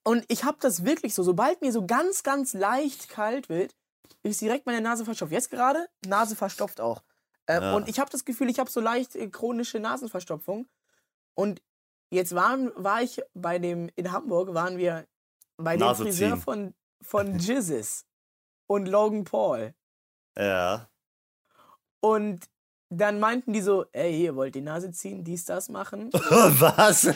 Und ich habe das wirklich so, sobald mir so ganz, ganz leicht kalt wird, ist direkt meine Nase verstopft. Jetzt gerade, Nase verstopft auch. Ähm, Ja. Und ich habe das Gefühl, ich habe so leicht äh, chronische Nasenverstopfung. Und jetzt waren, war ich bei dem, in Hamburg waren wir bei dem Nase Friseur ziehen. von, von Jizzes und Logan Paul. Ja. Und dann meinten die so, ey, hier, wollt die Nase ziehen, dies, das machen. was?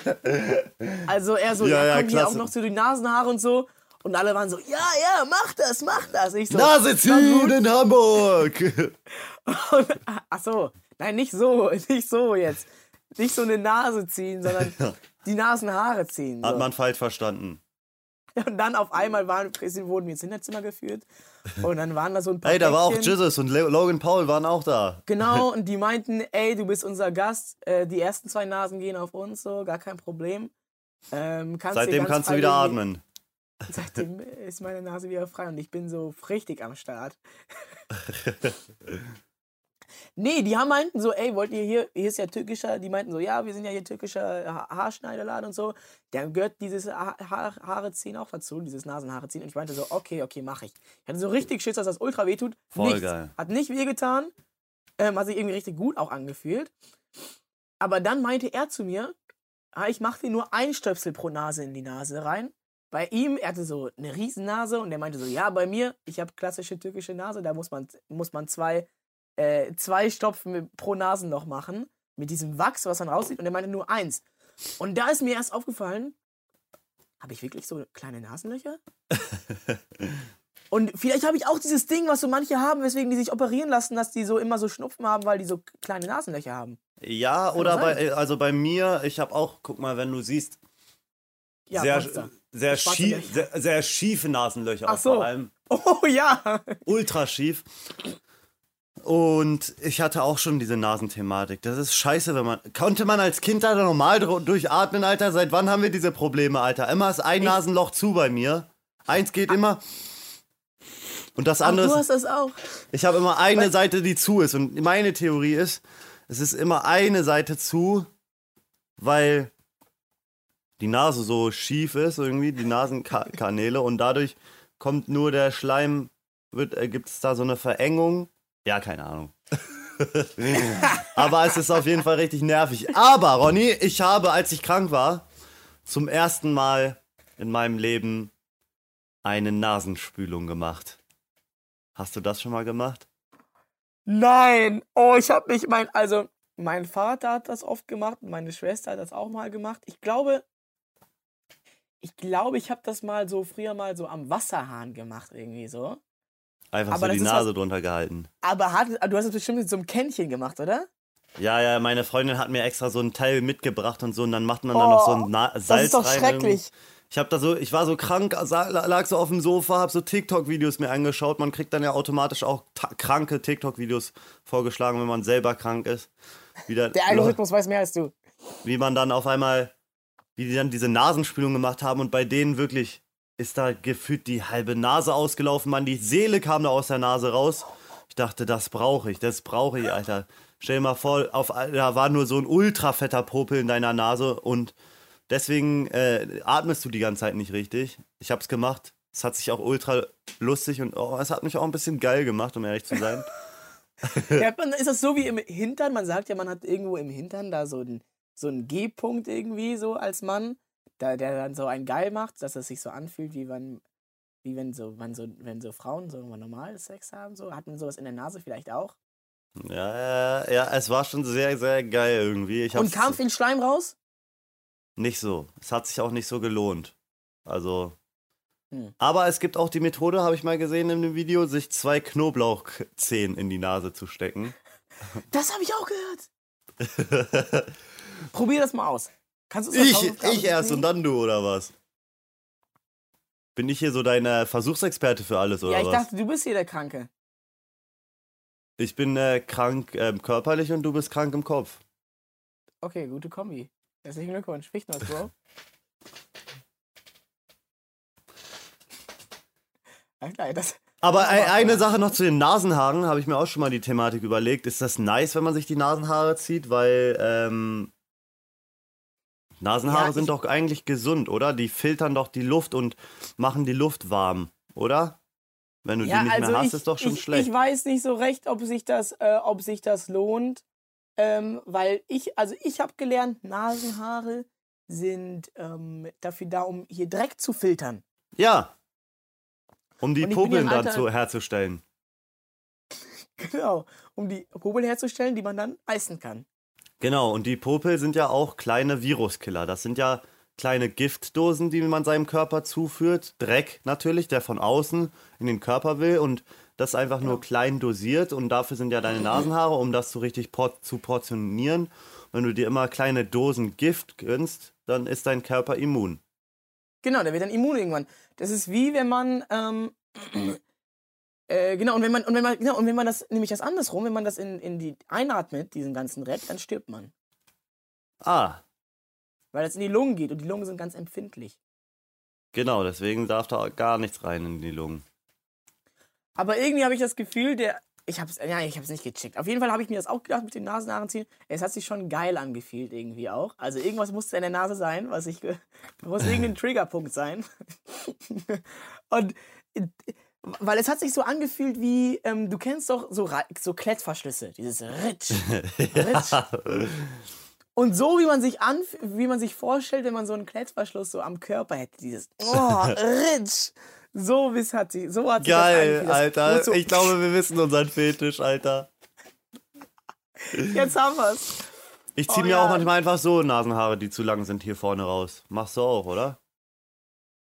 Also er so, Ja, ja, ja, komm, hier auch noch so die Nasenhaare und so. Und alle waren so, ja, ja, mach das, mach das. Ich so, Nase na ziehen gut. in Hamburg! Und, ach so, nein, nicht so, nicht so jetzt. Nicht so eine Nase ziehen, sondern die Nasenhaare ziehen. So. Hat man falsch verstanden. Und dann auf einmal waren, wurden wir ins Hinterzimmer geführt. Und dann waren da so ein paar Ey, da war auch. Jesus und Logan Paul waren auch da. Genau, und die meinten, ey, du bist unser Gast. Äh, die ersten zwei Nasen gehen auf uns, so, gar kein Problem. Ähm, kannst Seitdem kannst du wieder bewegen. atmen. Seitdem ist meine Nase wieder frei und ich bin so richtig am Start. Nee, die haben meinten so, ey, wollt ihr hier, hier ist ja türkischer, die meinten so, ja, wir sind ja hier türkischer Ha- Haarschneiderladen und so. Da gehört dieses ha ha Haare ziehen auch dazu, dieses Nasenhaare ziehen. Und ich meinte so, okay, okay, mach ich. Ich hatte so richtig Schiss, dass das ultra weh tut. Voll Nichts. geil. Hat nicht wehgetan. Ähm, hat sich irgendwie richtig gut auch angefühlt. Aber dann meinte er zu mir, ah, ich mache dir nur ein Stöpsel pro Nase in die Nase rein. Bei ihm, er hatte so eine Riesennase und er meinte so, ja, bei mir, ich habe klassische türkische Nase, da muss man, muss man zwei, äh, zwei Stopfen pro Nasenloch machen, mit diesem Wachs, was dann raussieht. Und er meinte nur eins. Und da ist mir erst aufgefallen, habe ich wirklich so kleine Nasenlöcher? Und vielleicht habe ich auch dieses Ding, was so manche haben, weswegen die sich operieren lassen, dass die so immer so Schnupfen haben, weil die so kleine Nasenlöcher haben. Ja, oder sein. bei, also bei mir, ich habe auch, guck mal, wenn du siehst, Ja, sehr, sehr, schief, sehr, sehr schiefe Nasenlöcher Ach so. vor allem. Oh ja! Ultra schief. Und ich hatte auch schon diese Nasenthematik. Das ist scheiße, wenn man. Konnte man als Kind da normal durchatmen, Alter? Seit wann haben wir diese Probleme, Alter? Immer ist ein Nasenloch zu bei mir. Eins geht immer. Und das andere du hast das auch. Ich habe immer eine Seite, die zu ist. Und meine Theorie ist, es ist immer eine Seite zu, weil die Nase so schief ist, irgendwie, die Nasenkanäle. Und dadurch kommt nur der Schleim, wird, äh, gibt es da so eine Verengung. Ja, keine Ahnung. Aber es ist auf jeden Fall richtig nervig. Aber, Ronny, ich habe, als ich krank war, zum ersten Mal in meinem Leben eine Nasenspülung gemacht. Hast du das schon mal gemacht? Nein! Oh, ich habe mich, mein, also, mein Vater hat das oft gemacht, meine Schwester hat das auch mal gemacht. Ich glaube, ich glaube, ich habe das mal so früher mal so am Wasserhahn gemacht, irgendwie so. Einfach Aber so das die Nase was- drunter gehalten. Aber hat, du hast es bestimmt mit so einem Kännchen gemacht, oder? Ja, ja, meine Freundin hat mir extra so ein Teil mitgebracht und so und dann macht man da noch so ein Na Salz Oh, das ist doch rein. schrecklich. Ich hab da so, ich war so krank, lag so auf dem Sofa, hab so TikTok-Videos mir angeschaut. Man kriegt dann ja automatisch auch kranke TikTok-Videos vorgeschlagen, wenn man selber krank ist. Wieder, Der Algorithmus weiß mehr als du. wie man dann auf einmal, wie die dann diese Nasenspülung gemacht haben und bei denen wirklich ist da gefühlt die halbe Nase ausgelaufen, man, die Seele kam da aus der Nase raus. Ich dachte, das brauche ich, das brauche ich, Alter. Stell dir mal vor, auf, da war nur so ein ultra fetter Popel in deiner Nase und deswegen äh, atmest du die ganze Zeit nicht richtig. Ich hab's gemacht. Es hat sich auch ultra lustig und oh, es hat mich auch ein bisschen geil gemacht, um ehrlich zu sein. Ja, man, ist das so wie im Hintern? Man sagt ja, man hat irgendwo im Hintern da so einen so einen G-Punkt irgendwie so als Mann, da, der dann so einen geil macht, dass es sich so anfühlt, wie wenn, wie wenn so, wenn so, wenn so Frauen so normal Sex haben. So. Hat man sowas in der Nase vielleicht auch? Ja, ja, ja, es war schon sehr, sehr geil irgendwie. Ich Und kam viel Schleim raus? Nicht so. Es hat sich auch nicht so gelohnt. Also. Hm. Aber es gibt auch die Methode, habe ich mal gesehen in dem Video, sich zwei Knoblauchzehen in die Nase zu stecken. Das habe ich auch gehört. Probier das mal aus. Kannst du ich, ich erst und dann du, oder was? Bin ich hier so deine Versuchsexperte für alles, oder Ja, ich was? dachte, du bist hier der Kranke. ich bin äh, krank ähm, körperlich und du bist krank im Kopf. Okay, gute Kombi. Herzlichen Glückwunsch. Fichtenholz, Bro. Ja, klar, das, Aber ei- eine Sache noch zu den Nasenhaaren, habe ich mir auch schon mal die Thematik überlegt. Ist das nice, wenn man sich die Nasenhaare zieht? Weil ähm, Nasenhaare Ja, sind doch eigentlich gesund, oder? Die filtern doch die Luft und machen die Luft warm, oder? Wenn du die nicht mehr hast, ich, ist doch schon ich, schlecht. Ich weiß nicht so recht, ob sich das, äh, ob sich das lohnt, ähm, weil ich, also ich habe gelernt, Nasenhaare sind ähm, dafür da, um hier Dreck zu filtern. ja. Um die ja Popeln dann zu, herzustellen. Genau, um die Popel herzustellen, die man dann essen kann. Genau, und die Popel sind ja auch kleine Viruskiller. Das sind ja kleine Giftdosen, die man seinem Körper zuführt. Dreck natürlich, der von außen in den Körper will und das einfach nur klein dosiert. Und dafür sind ja deine Nasenhaare, um das so richtig por zu portionieren. Wenn du dir immer kleine Dosen Gift gönnst, dann ist dein Körper immun. Genau, der wird dann immun irgendwann. Das ist wie wenn man ähm, äh, genau und wenn man und wenn man genau und wenn man das nämlich das andersrum, wenn man das in, in die einatmet, diesen ganzen Dreck, dann stirbt man, Ah, weil das in die Lungen geht und die Lungen sind ganz empfindlich. genau, deswegen darf da gar nichts rein in die Lungen. Aber irgendwie habe ich das Gefühl, der ich hab's ja, ich hab's nicht gecheckt. Auf jeden Fall habe ich mir das auch gedacht mit den Nasenhaaren ziehen. Es hat sich schon geil angefühlt irgendwie auch. Also irgendwas musste in der Nase sein, was ich muss irgendein Triggerpunkt sein. Und äh, weil es hat sich so angefühlt wie ähm, du kennst doch so so Klettverschlüsse, dieses Ritsch. Ritsch. Und so wie man sich anf wie man sich vorstellt, wenn man so einen Klettverschluss so am Körper hätte, dieses oh, Ritsch. So bis hat sie, so hat das Geil. Das Alter. so, Ich glaube, wir wissen unseren Fetisch, Alter. jetzt haben wir's. Ich zieh Oh mir ja. auch manchmal einfach so Nasenhaare, die zu lang sind, hier vorne raus. Machst du auch, oder?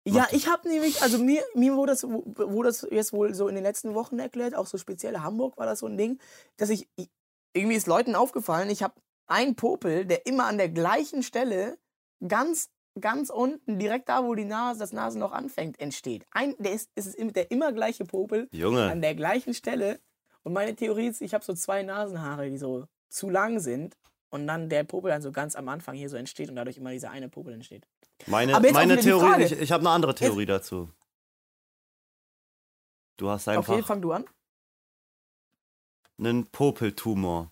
Ja, ich habe nämlich, also mir, mir wurde das, wurde das jetzt wohl so in den letzten Wochen erklärt, auch so speziell Hamburg war das so ein Ding, dass ich, irgendwie ist Leuten aufgefallen, ich habe einen Popel, der immer an der gleichen Stelle, ganz, ganz unten, direkt da, wo die Nase, das Nasenloch anfängt, entsteht. Ein, der ist, ist immer- der immer gleiche Popel an Junge. der gleichen Stelle. Und meine Theorie ist, ich habe so zwei Nasenhaare, die so zu lang sind. Und dann der Popel dann so ganz am Anfang hier so entsteht und dadurch immer dieser eine Popel entsteht. Meine, jetzt meine Theorie, ich, ich habe eine andere Theorie dazu. Du hast einfach Okay, fang du an. einen Popeltumor.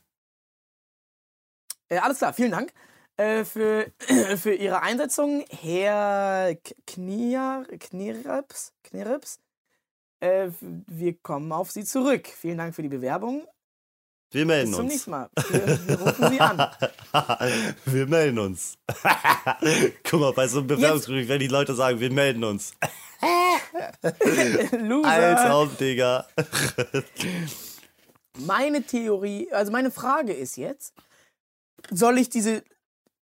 Äh, alles klar, vielen Dank äh, für, für Ihre Einsetzung, Herr Knier, Knirps. Knirps. Äh, wir kommen auf Sie zurück. Vielen Dank für die Bewerbung. Wir melden Bis zum uns. nächsten Mal. Wir, wir rufen Sie an. wir melden uns. Guck mal, bei so einem Bewerbungsgespräch, wenn die Leute sagen, wir melden uns. Als Loser. ob, Digga. Meine Theorie, also meine Frage ist jetzt, soll ich diese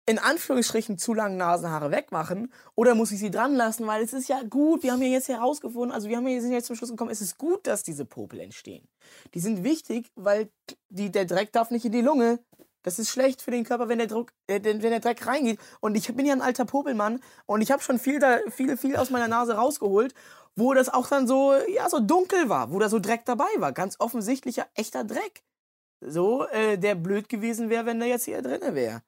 in Anführungsstrichen zu langen Nasenhaare wegmachen oder muss ich sie dran lassen, weil es ist ja gut, wir haben ja jetzt herausgefunden, also wir haben ja, sind jetzt zum Schluss gekommen, es ist gut, dass diese Popel entstehen. Die sind wichtig, weil die, der Dreck darf nicht in die Lunge. Das ist schlecht für den Körper, wenn der, Druck, äh, wenn der Dreck reingeht. Und ich bin ja ein alter Popelmann und ich habe schon viel, da, viel, viel aus meiner Nase rausgeholt, wo das auch dann so, ja, so dunkel war, wo da so Dreck dabei war. Ganz offensichtlicher, echter Dreck. So, äh, der blöd gewesen wäre, wenn der jetzt hier drinne wäre.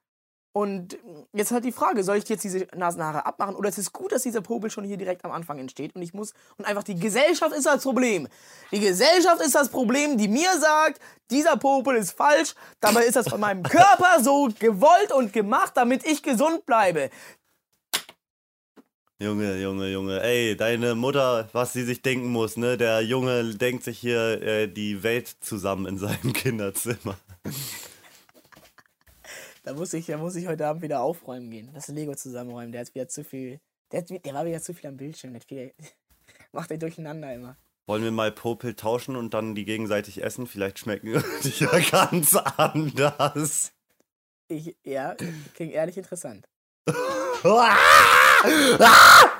Und jetzt halt die Frage, soll ich jetzt diese Nasenhaare abmachen oder ist es gut, dass dieser Popel schon hier direkt am Anfang entsteht und ich muss und einfach die Gesellschaft ist das Problem. Die Gesellschaft ist das Problem, die mir sagt, dieser Popel ist falsch, dabei ist das von meinem Körper so gewollt und gemacht, damit ich gesund bleibe. Junge, Junge, Junge. Ey, deine Mutter, was sie sich denken muss, ne? Der Junge denkt sich hier äh, die Welt zusammen in seinem Kinderzimmer. Da muss ich, da muss ich heute Abend wieder aufräumen gehen, das Lego zusammenräumen. Der hat wieder zu viel, der, hat, der war wieder zu viel am Bildschirm, der viel, macht er durcheinander immer. Wollen wir mal Popel tauschen und dann die gegenseitig essen? Vielleicht schmecken die ja ganz anders. Ich, ja, klingt ehrlich interessant.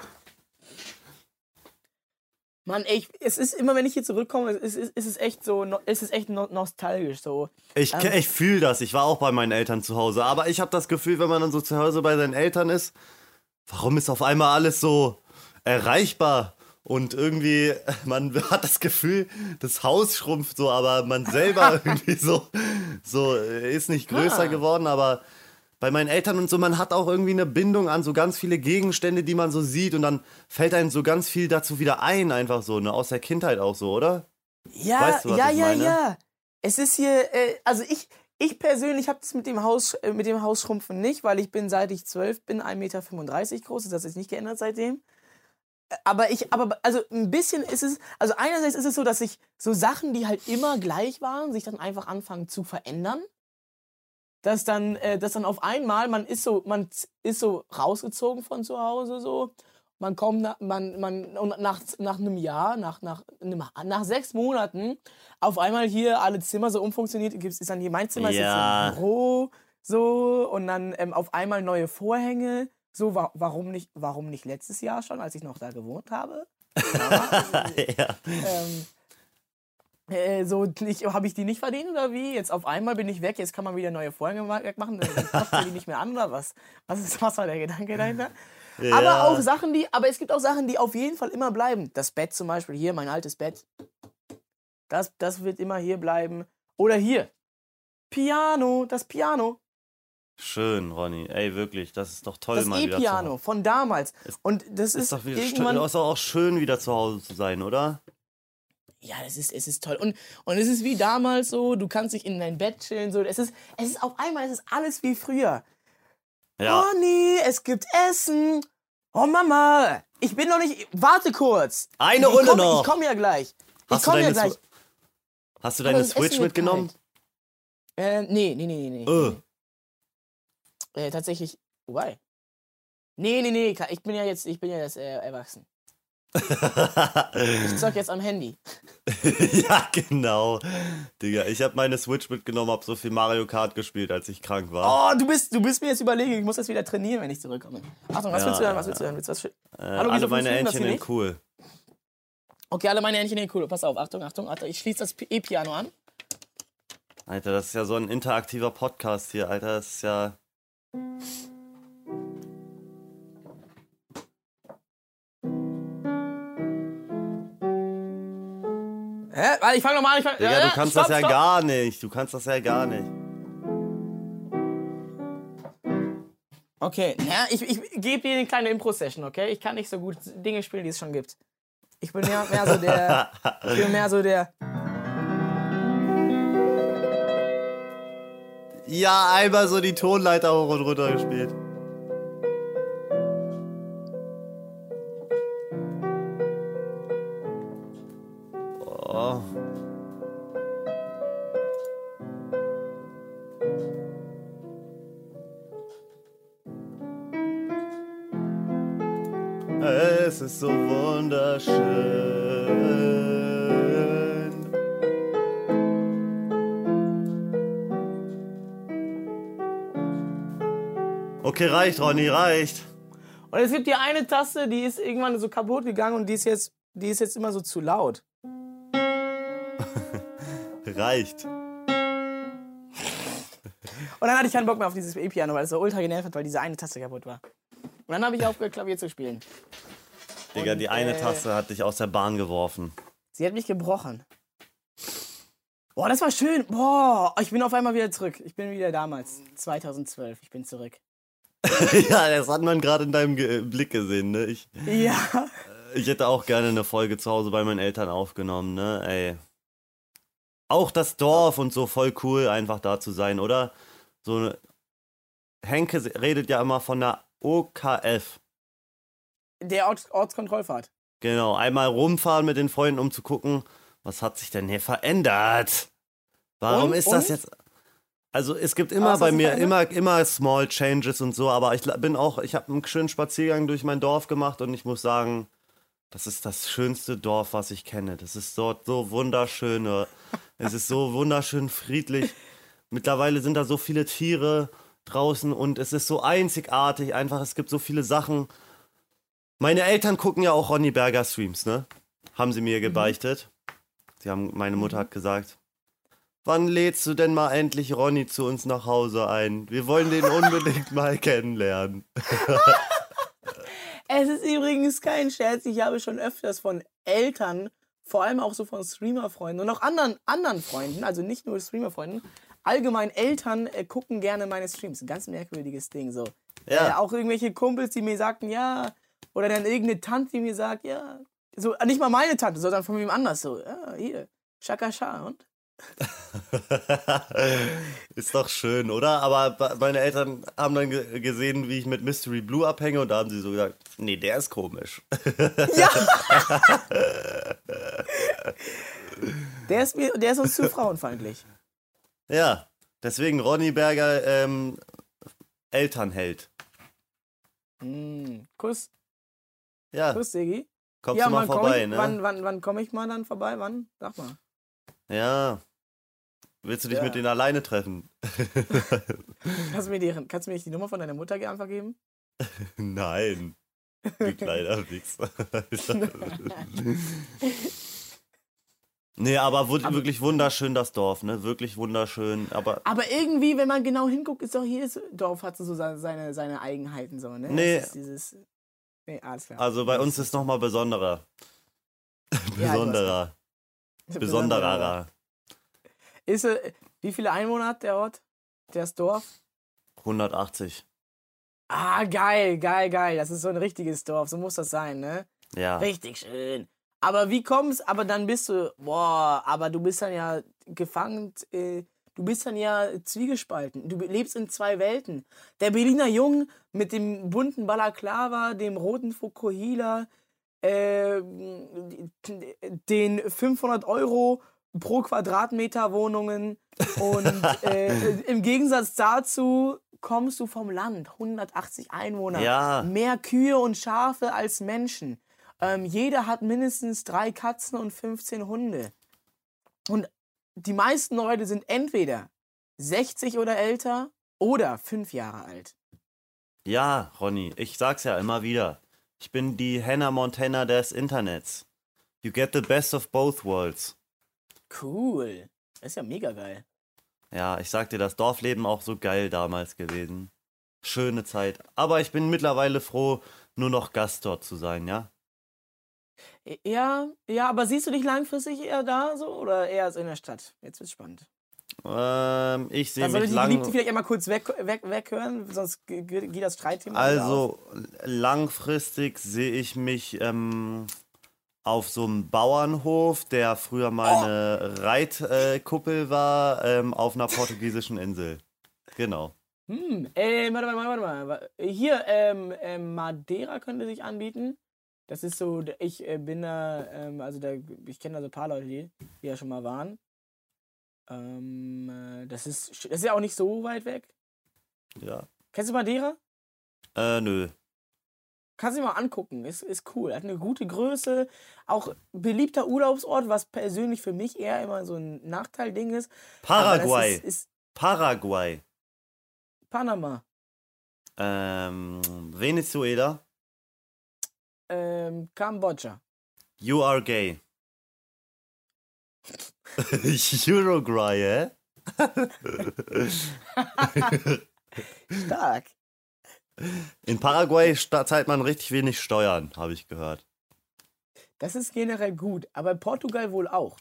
Mann, ey, ich, es ist immer, wenn ich hier zurückkomme, es ist, es ist echt so, es ist echt no, nostalgisch so. Ich, Ähm. ich fühle das. Ich war auch bei meinen Eltern zu Hause. Aber ich habe das Gefühl, wenn man dann so zu Hause bei seinen Eltern ist, warum ist auf einmal alles so erreichbar? Und irgendwie, man hat das Gefühl, das Haus schrumpft so, aber man selber irgendwie so, so ist nicht größer Ah. geworden. Aber bei meinen Eltern und so, man hat auch irgendwie eine Bindung an so ganz viele Gegenstände, die man so sieht. Und dann fällt einem so ganz viel dazu wieder ein, einfach so, ne? Aus der Kindheit auch so, oder? Ja, Weißt du, ja, ja, meine? ja. Es ist hier, äh, also ich, ich persönlich habe das mit dem Haus, äh, mit dem Hausschrumpfen nicht, weil ich bin seit ich zwölf bin 1,35 Meter groß. Das hat sich nicht geändert seitdem. Äh, Aber ich, aber also ein bisschen ist es, also einerseits ist es so, dass sich so Sachen, die halt immer gleich waren, sich dann einfach anfangen zu verändern. Dass dann, äh, dass dann auf einmal, man ist so, man ist so rausgezogen von zu Hause so. Man kommt, nach, man, man, und nach, nach einem Jahr, nach, nach, nach sechs Monaten, auf einmal hier alle Zimmer so umfunktioniert, ist dann hier mein Zimmer, ist Ja. jetzt ein Büro, so, und dann ähm, auf einmal neue Vorhänge. So, wa warum nicht, warum nicht letztes Jahr schon, als ich noch da gewohnt habe? Ja, ja. ähm, äh, so, habe ich die nicht verdient oder wie? Jetzt auf einmal bin ich weg, jetzt kann man wieder neue Vorhänge ma- wegmachen, dann passt die nicht mehr an oder was? Was, ist, was war der Gedanke dahinter? Ja. Aber auch Sachen, die, aber es gibt auch Sachen, die auf jeden Fall immer bleiben. Das Bett zum Beispiel, hier, mein altes Bett. Das, das wird immer hier bleiben. Oder hier. Piano, das Piano. Schön, Ronny. Ey, wirklich, das ist doch toll, Das mal wieder zu E-Piano von damals. Und das Ist ist, doch wieder irgendwann. ist doch auch schön, wieder zu Hause zu sein, oder? Ja, es ist, es ist toll. Und, und es ist wie damals so, du kannst dich in dein Bett chillen. So. Es, ist, es ist auf einmal, es ist alles wie früher. Ja. Ronny, es gibt Essen. Oh Mama, ich bin noch nicht. Warte kurz. Eine ich Runde komm, noch. Ich komme ja gleich. Ich Hast du komme ja gleich. Hast du Aber deine das Essen Switch mitgenommen? Äh, nee, nee, nee, nee. nee. Äh. Äh, tatsächlich. Wobei. Nee, nee, nee. Ich bin ja jetzt, ich bin ja jetzt äh, erwachsen. Ich zock jetzt am Handy. ja, genau. Digga, ich habe meine Switch mitgenommen, hab so viel Mario Kart gespielt, als ich krank war. Oh, du bist, du bist mir jetzt überlegen. Ich muss das wieder trainieren, wenn ich zurückkomme. Achtung, was Ja, willst du hören? Was willst du hören? Willst du was äh, hallo, alle meine hier sind cool. Okay, alle meine Händchen in cool. Pass auf, Achtung, Achtung, Achtung. Ich schließe das E-Piano an. Alter, das ist ja so ein interaktiver Podcast hier, Alter. Das ist ja. Hä? Ich fange nochmal an. Ich fang, Digga, äh, du kannst stopp, das ja stopp. gar nicht. Du kannst das ja gar nicht. Okay, ja, ich, ich gebe dir eine kleine Impro-Session, okay? Ich kann nicht so gut Dinge spielen, die es schon gibt. Ich bin mehr, mehr so der. Ich bin mehr so der. Ja, einmal so die Tonleiter hoch und runter gespielt. Reicht, Ronny, reicht. Und es gibt die eine Taste, die ist irgendwann so kaputt gegangen und die ist jetzt, die ist jetzt immer so zu laut. Reicht. Und dann hatte ich keinen Bock mehr auf dieses E-Piano, weil es so ultra genervt hat, weil diese eine Taste kaputt war. Und dann habe ich aufgehört, Klavier zu spielen. Digga, Und, die eine äh, Taste hat dich aus der Bahn geworfen. Sie hat mich gebrochen. Boah, das war schön. Boah, ich bin auf einmal wieder zurück. Ich bin wieder damals, 2012. Ich bin zurück. ja, das hat man gerade in deinem Ge Blick gesehen, ne? Ich, Ja. ich hätte auch gerne eine Folge zu Hause bei meinen Eltern aufgenommen, ne? Ey. Auch das Dorf und so voll cool, einfach da zu sein, oder? So eine. Henke redet ja immer von der OKF. Der Orts Ortskontrollfahrt. Genau, einmal rumfahren mit den Freunden, um zu gucken, was hat sich denn hier verändert? Warum Und? ist das Und? jetzt? Also es gibt immer bei mir verändert? immer immer Small Changes und so, aber ich bin auch, ich habe einen schönen Spaziergang durch mein Dorf gemacht und ich muss sagen, das ist das schönste Dorf, was ich kenne. Das ist dort so wunderschön. Es ist so wunderschön friedlich. Mittlerweile sind da so viele Tiere draußen und es ist so einzigartig. Einfach, es gibt so viele Sachen. Meine Eltern gucken ja auch Ronny Berger Streams, ne? Haben sie mir gebeichtet. Sie haben, meine Mutter hat gesagt, wann lädst du denn mal endlich Ronny zu uns nach Hause ein? Wir wollen den unbedingt mal kennenlernen. Es ist übrigens kein Scherz. Ich habe schon öfters von Eltern, vor allem auch so von Streamer-Freunden und auch anderen, anderen Freunden, also nicht nur Streamer-Freunden, allgemein Eltern äh, gucken gerne meine Streams. Ein ganz merkwürdiges Ding so. Ja. Äh, auch irgendwelche Kumpels, die mir sagten, ja, oder dann irgendeine Tante, die mir sagt, ja, so, nicht mal meine Tante, sondern von wem anders so, ja, hier, Shaka Sha und? ist doch schön, oder? Aber be- meine Eltern haben dann ge gesehen, wie ich mit Mystery Blue abhänge und da haben sie so gesagt, nee, der ist komisch. Ja! der, ist mir, der ist uns zu frauenfeindlich. ja, deswegen Ronny Berger ähm, Elternheld. Mm, Kuss, Ja, Kuss, Diggi. kommst ja, du mal vorbei, ich, ne? Wann, wann, wann komme ich mal dann vorbei? Wann? Sag mal. Ja. Willst du dich Ja. mit denen alleine treffen? Kannst du, mir die, kannst du mir nicht die Nummer von deiner Mutter einfach geben? Nein. Kleiner Wichser. nee, aber wu- wirklich wunderschön das Dorf, ne? Wirklich wunderschön. Aber Aber irgendwie, wenn man genau hinguckt, ist doch jedes Dorf hat so seine, seine, Eigenheiten so, ne? Nee. Dieses, Nee. Also bei uns ist nochmal besonderer. Besonderer. Besonderer. Ist, äh, wie viele Einwohner hat der Ort? Das Dorf? 180. Ah, geil, geil, geil. Das ist so ein richtiges Dorf. So muss das sein, ne? Ja. Richtig schön. Aber wie kommst, aber dann bist du, boah, aber du bist dann ja gefangen, äh, du bist dann ja zwiegespalten. Du lebst in zwei Welten. Der Berliner Jung mit dem bunten Balaklava, dem roten Fukuhila, äh, den 500 Euro pro Quadratmeter Wohnungen und äh, im Gegensatz dazu kommst du vom Land, 180 Einwohner, Ja. mehr Kühe und Schafe als Menschen. Ähm, jeder hat mindestens drei Katzen und 15 Hunde. Und die meisten Leute sind entweder 60 oder älter oder fünf Jahre alt. Ja, Ronny, ich sag's ja immer wieder. Ich bin die Hannah Montana des Internets. You get the best of both worlds. Cool. Das ist ja mega geil. Ja, ich sag dir, das Dorfleben auch so geil damals gewesen. Schöne Zeit. Aber ich bin mittlerweile froh, nur noch Gast dort zu sein, ja? Ja, ja, aber siehst du dich langfristig eher da so oder eher in der Stadt? Jetzt wird's spannend. Ähm, ich sehe mich lang. Geliebte vielleicht einmal kurz weg, weg, weghören, sonst ge- ge- geht das Streitthema. Also langfristig sehe ich mich ähm, auf so einem Bauernhof, der früher mal Oh. eine Reitkuppel war, ähm, auf einer portugiesischen Insel. Genau. Hm, äh, warte mal, warte mal. wa- Hier, ähm, ähm, Madeira könnte sich anbieten. Das ist so, ich äh, bin da, ähm, also da, ich kenne da so ein paar Leute, die, die ja schon mal waren. Ähm, äh, das ist, das ist ja auch nicht so weit weg. Ja. Kennst du Madeira? Äh, nö. Kannst du dir mal angucken, ist, ist cool. Hat eine gute Größe, auch beliebter Urlaubsort, was persönlich für mich eher immer so ein Nachteil-Ding ist. Paraguay. Ist, ist Paraguay. Panama. Ähm, Venezuela. Ähm, Kambodscha. You are gay. Uruguay, hä? Stark. In Paraguay zahlt man richtig wenig Steuern, habe ich gehört. Das ist generell gut, aber in Portugal wohl auch.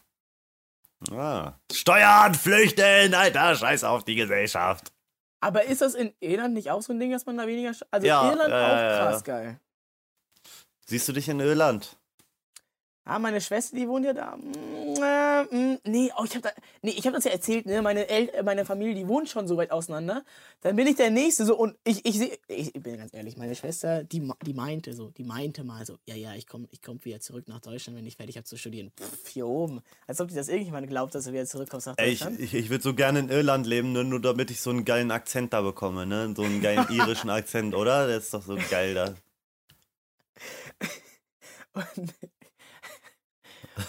Ah. Steuern, flüchten, Alter, scheiß auf die Gesellschaft. Aber ist das in Irland nicht auch so ein Ding, dass man da weniger. Also Ja, Irland äh, auch krass geil. Siehst du dich in Irland? Ah, meine Schwester, die wohnt ja da. Äh, mm, nee, oh, ich hab da, nee, ich hab das ja erzählt, ne? Meine, El meine Familie, die wohnt schon so weit auseinander. Dann bin ich der Nächste so und ich, ich, seh- ich, ich bin ganz ehrlich, meine Schwester, die, die meinte so, die meinte mal so, ja, ja, ich komme ich komm wieder zurück nach Deutschland, wenn ich fertig habe zu studieren. Pff, hier oben. Als ob die das irgendjemand glaubt, dass du wieder zurückkommst nach Ey, ich, Deutschland. ich, ich würde so gerne in Irland leben, nur, nur damit ich so einen geilen Akzent da bekomme, ne? So einen geilen irischen Akzent, oder? Der ist doch so geil da. Und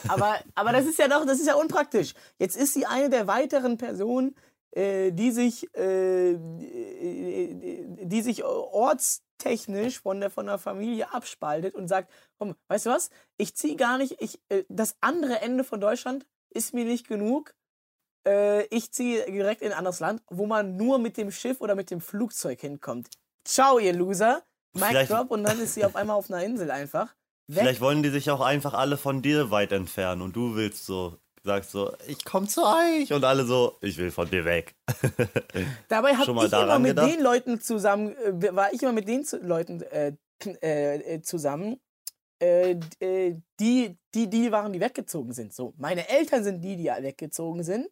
aber, aber das ist ja doch, das ist ja unpraktisch. Jetzt ist sie eine der weiteren Personen, äh, die sich, äh, äh, die sich ortstechnisch von der, von der Familie abspaltet und sagt, komm, weißt du was? Ich ziehe gar nicht, ich, äh, das andere Ende von Deutschland ist mir nicht genug. Äh, ich ziehe direkt in ein anderes Land, wo man nur mit dem Schiff oder mit dem Flugzeug hinkommt. Ciao, ihr Loser. Mic drop und dann ist sie auf einmal auf einer Insel einfach. Weg. Vielleicht wollen die sich auch einfach alle von dir weit entfernen und du willst so, sagst so, ich komm zu euch und alle so, ich will von dir weg. Dabei habe ich immer mit gedacht? den Leuten zusammen, äh, war ich immer mit den Leuten äh, äh, äh, zusammen, äh, äh, die, die, die waren, die weggezogen sind. So, meine Eltern sind die, die weggezogen sind.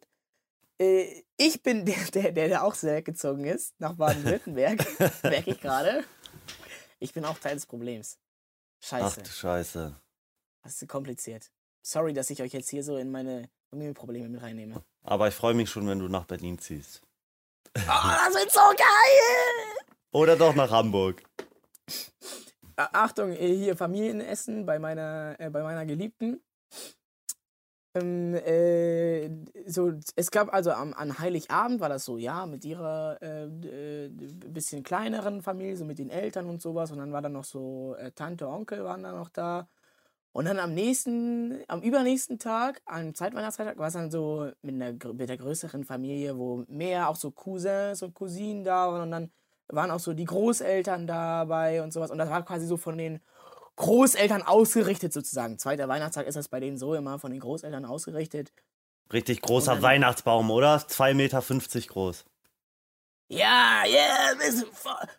Ich bin der, der, der, der auch sehr weggezogen ist, nach Baden-Württemberg, merke ich gerade. Ich bin auch Teil des Problems. Ach Scheiße, du Scheiße. das ist kompliziert. Sorry, dass ich euch jetzt hier so in meine Familienprobleme mit reinnehme. Aber ich freue mich schon, wenn du nach Berlin ziehst. Oh, das wird so geil! Oder doch nach Hamburg. Ah, Achtung, äh, hier Familienessen bei meiner, äh, bei meiner Geliebten. Ähm, äh, so, es gab also am, an Heiligabend war das so, ja, mit ihrer äh, äh, bisschen kleineren Familie, so mit den Eltern und sowas. Und dann war dann noch so äh, Tante, Onkel waren dann noch da. Und dann am nächsten, am übernächsten Tag, am Zeitweihnachtstag, war es dann so mit, einer, mit der größeren Familie, wo mehr auch so Cousins und Cousinen da waren. Und dann waren auch so die Großeltern dabei und sowas. Und das war quasi so von den Großeltern ausgerichtet sozusagen. Zweiter Weihnachtstag ist das bei denen so immer von den Großeltern ausgerichtet. Richtig großer Weihnachtsbaum, oder? 2,50 Meter groß. Ja, ja, yeah,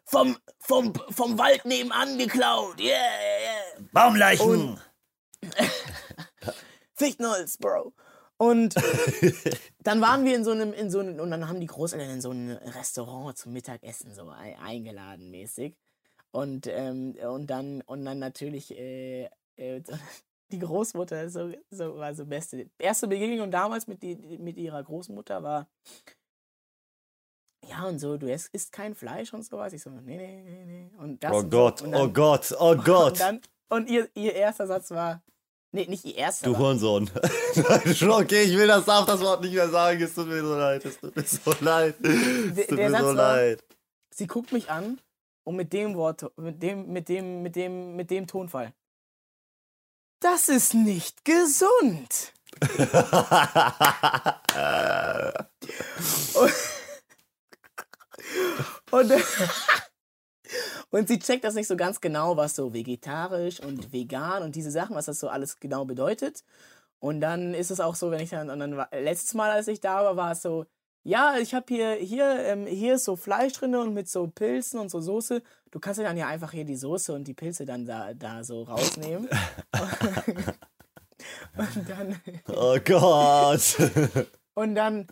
vom, vom, vom Wald nebenan geklaut. Yeah, yeah. Baumleichen! Fichtenholz, Bro. Und dann waren wir in so einem, in so einem, und dann haben die Großeltern in so ein Restaurant zum Mittagessen so ei- eingeladen mäßig. Und, ähm, und dann, und dann natürlich, äh, äh, die Großmutter so, so, war so beste. Erste Begegnung damals mit, die, mit ihrer Großmutter war, ja, und so, du isst, kein Fleisch und sowas. Ich so, nee, nee, nee, nee. Und das oh und so. Gott, und oh dann- Gott, oh Und, Gott. dann, und ihr, ihr erster Satz war, nee, nicht ihr erster. Du Hurensohn. Schon okay, ich will das, darf das Wort nicht mehr sagen. Es tut mir so leid. Es tut mir so leid. Es tut mir so war- leid. Sie guckt mich an und mit dem Wort, mit dem, mit dem, mit dem, mit dem Tonfall. Das ist nicht gesund. Und, und sie checkt das nicht so ganz genau, was so vegetarisch und vegan und diese Sachen, was das so alles genau bedeutet. Und dann ist es auch so, wenn ich dann, und dann war, letztes Mal, als ich da war, war es so, ja, ich habe hier, hier, ähm, hier ist so Fleisch drin und mit so Pilzen und so Soße. Du kannst ja dann ja einfach hier die Soße und die Pilze dann da, da so rausnehmen. und dann, oh Gott. und dann,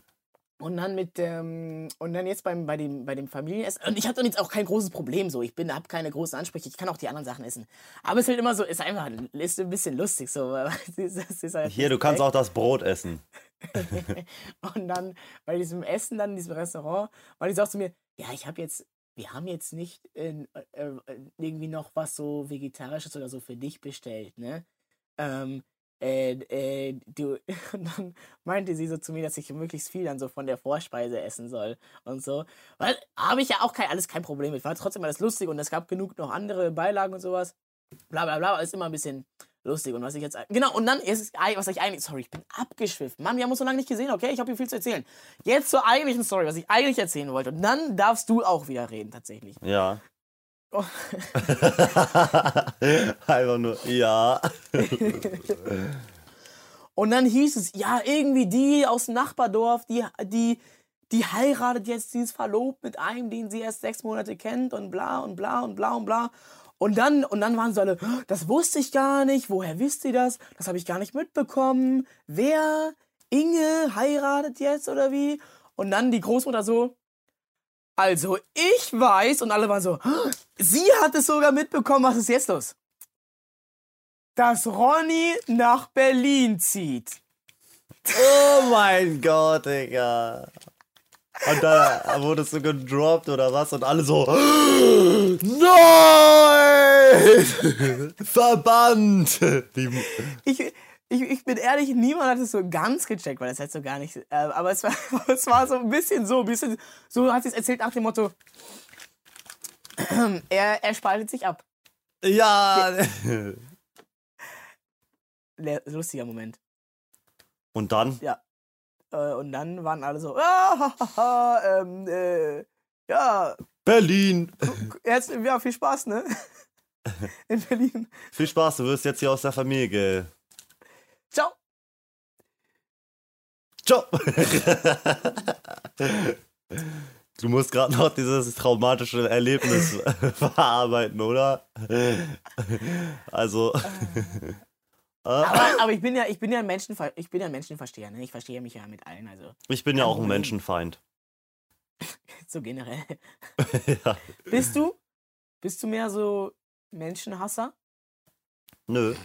und dann mit, ähm, und dann jetzt beim, bei dem, bei dem Familienessen. Und ich habe dann jetzt auch kein großes Problem so. Ich bin, habe keine großen Ansprüche. Ich kann auch die anderen Sachen essen. Aber es ist halt immer so, ist einfach, ist ein bisschen lustig so. Halt Hier, du kannst auch das Brot essen. Und dann bei diesem Essen, dann in diesem Restaurant, die so auch zu mir, ja, ich habe jetzt, wir haben jetzt nicht äh, äh, irgendwie noch was so Vegetarisches oder so für dich bestellt, ne? Ähm, äh, äh, du, und dann meinte sie so zu mir, dass ich möglichst viel dann so von der Vorspeise essen soll und so. Weil habe ich ja auch kein, alles kein Problem mit. War trotzdem alles lustig und es gab genug noch andere Beilagen und sowas. Bla bla bla, ist immer ein bisschen lustig. Und was ich jetzt. Genau, und dann ist was ich eigentlich. Sorry, ich bin abgeschwiffen. Mann, wir haben uns so lange nicht gesehen, okay? Ich habe hier viel zu erzählen. Jetzt zur eigentlichen Story, was ich eigentlich erzählen wollte. Und dann darfst du auch wieder reden, tatsächlich. Ja. Oh. Einfach nur, ja. Und dann hieß es, ja, irgendwie die aus dem Nachbardorf, die, die, die heiratet jetzt, sie ist verlobt mit einem, den sie erst sechs Monate kennt und bla und bla und bla und bla. Und dann, und dann waren sie alle, "Oh, das wusste ich gar nicht, woher wisst ihr das? Das habe ich gar nicht mitbekommen. Wer? Inge heiratet jetzt oder wie? Und dann die Großmutter so, also ich weiß, und alle waren so, "Oh, sie hat es sogar mitbekommen, was ist jetzt los? Dass Ronny nach Berlin zieht. Oh mein Gott, Digga. Und dann wurdest du gedroppt oder was? Und alle so. Nein! Verbannt! Ich, ich, ich bin ehrlich, niemand hat es so ganz gecheckt, weil das halt so gar nicht. Äh, aber es war, es war so ein bisschen so, ein bisschen so hat sie es erzählt nach dem Motto. er, er spaltet sich ab. ja. Lustiger Moment. Und dann? Äh, und dann waren alle so, ah, ha, ha, ha, ähm, äh, ja, Berlin! jetzt, ja, viel Spaß, ne? In Berlin. Viel Spaß, du wirst jetzt hier aus der Familie. Ciao. Ciao! Du musst gerade noch dieses traumatische Erlebnis verarbeiten, oder? Also. Aber, aber ich bin ja, ich bin ja ein Menschenver ich bin ja ein Menschenversteher, ne? Ich verstehe mich ja mit allen, also Ich bin ja auch ein. Menschenfeind. so generell. ja. Bist du? Bist du mehr so Menschenhasser? Nö.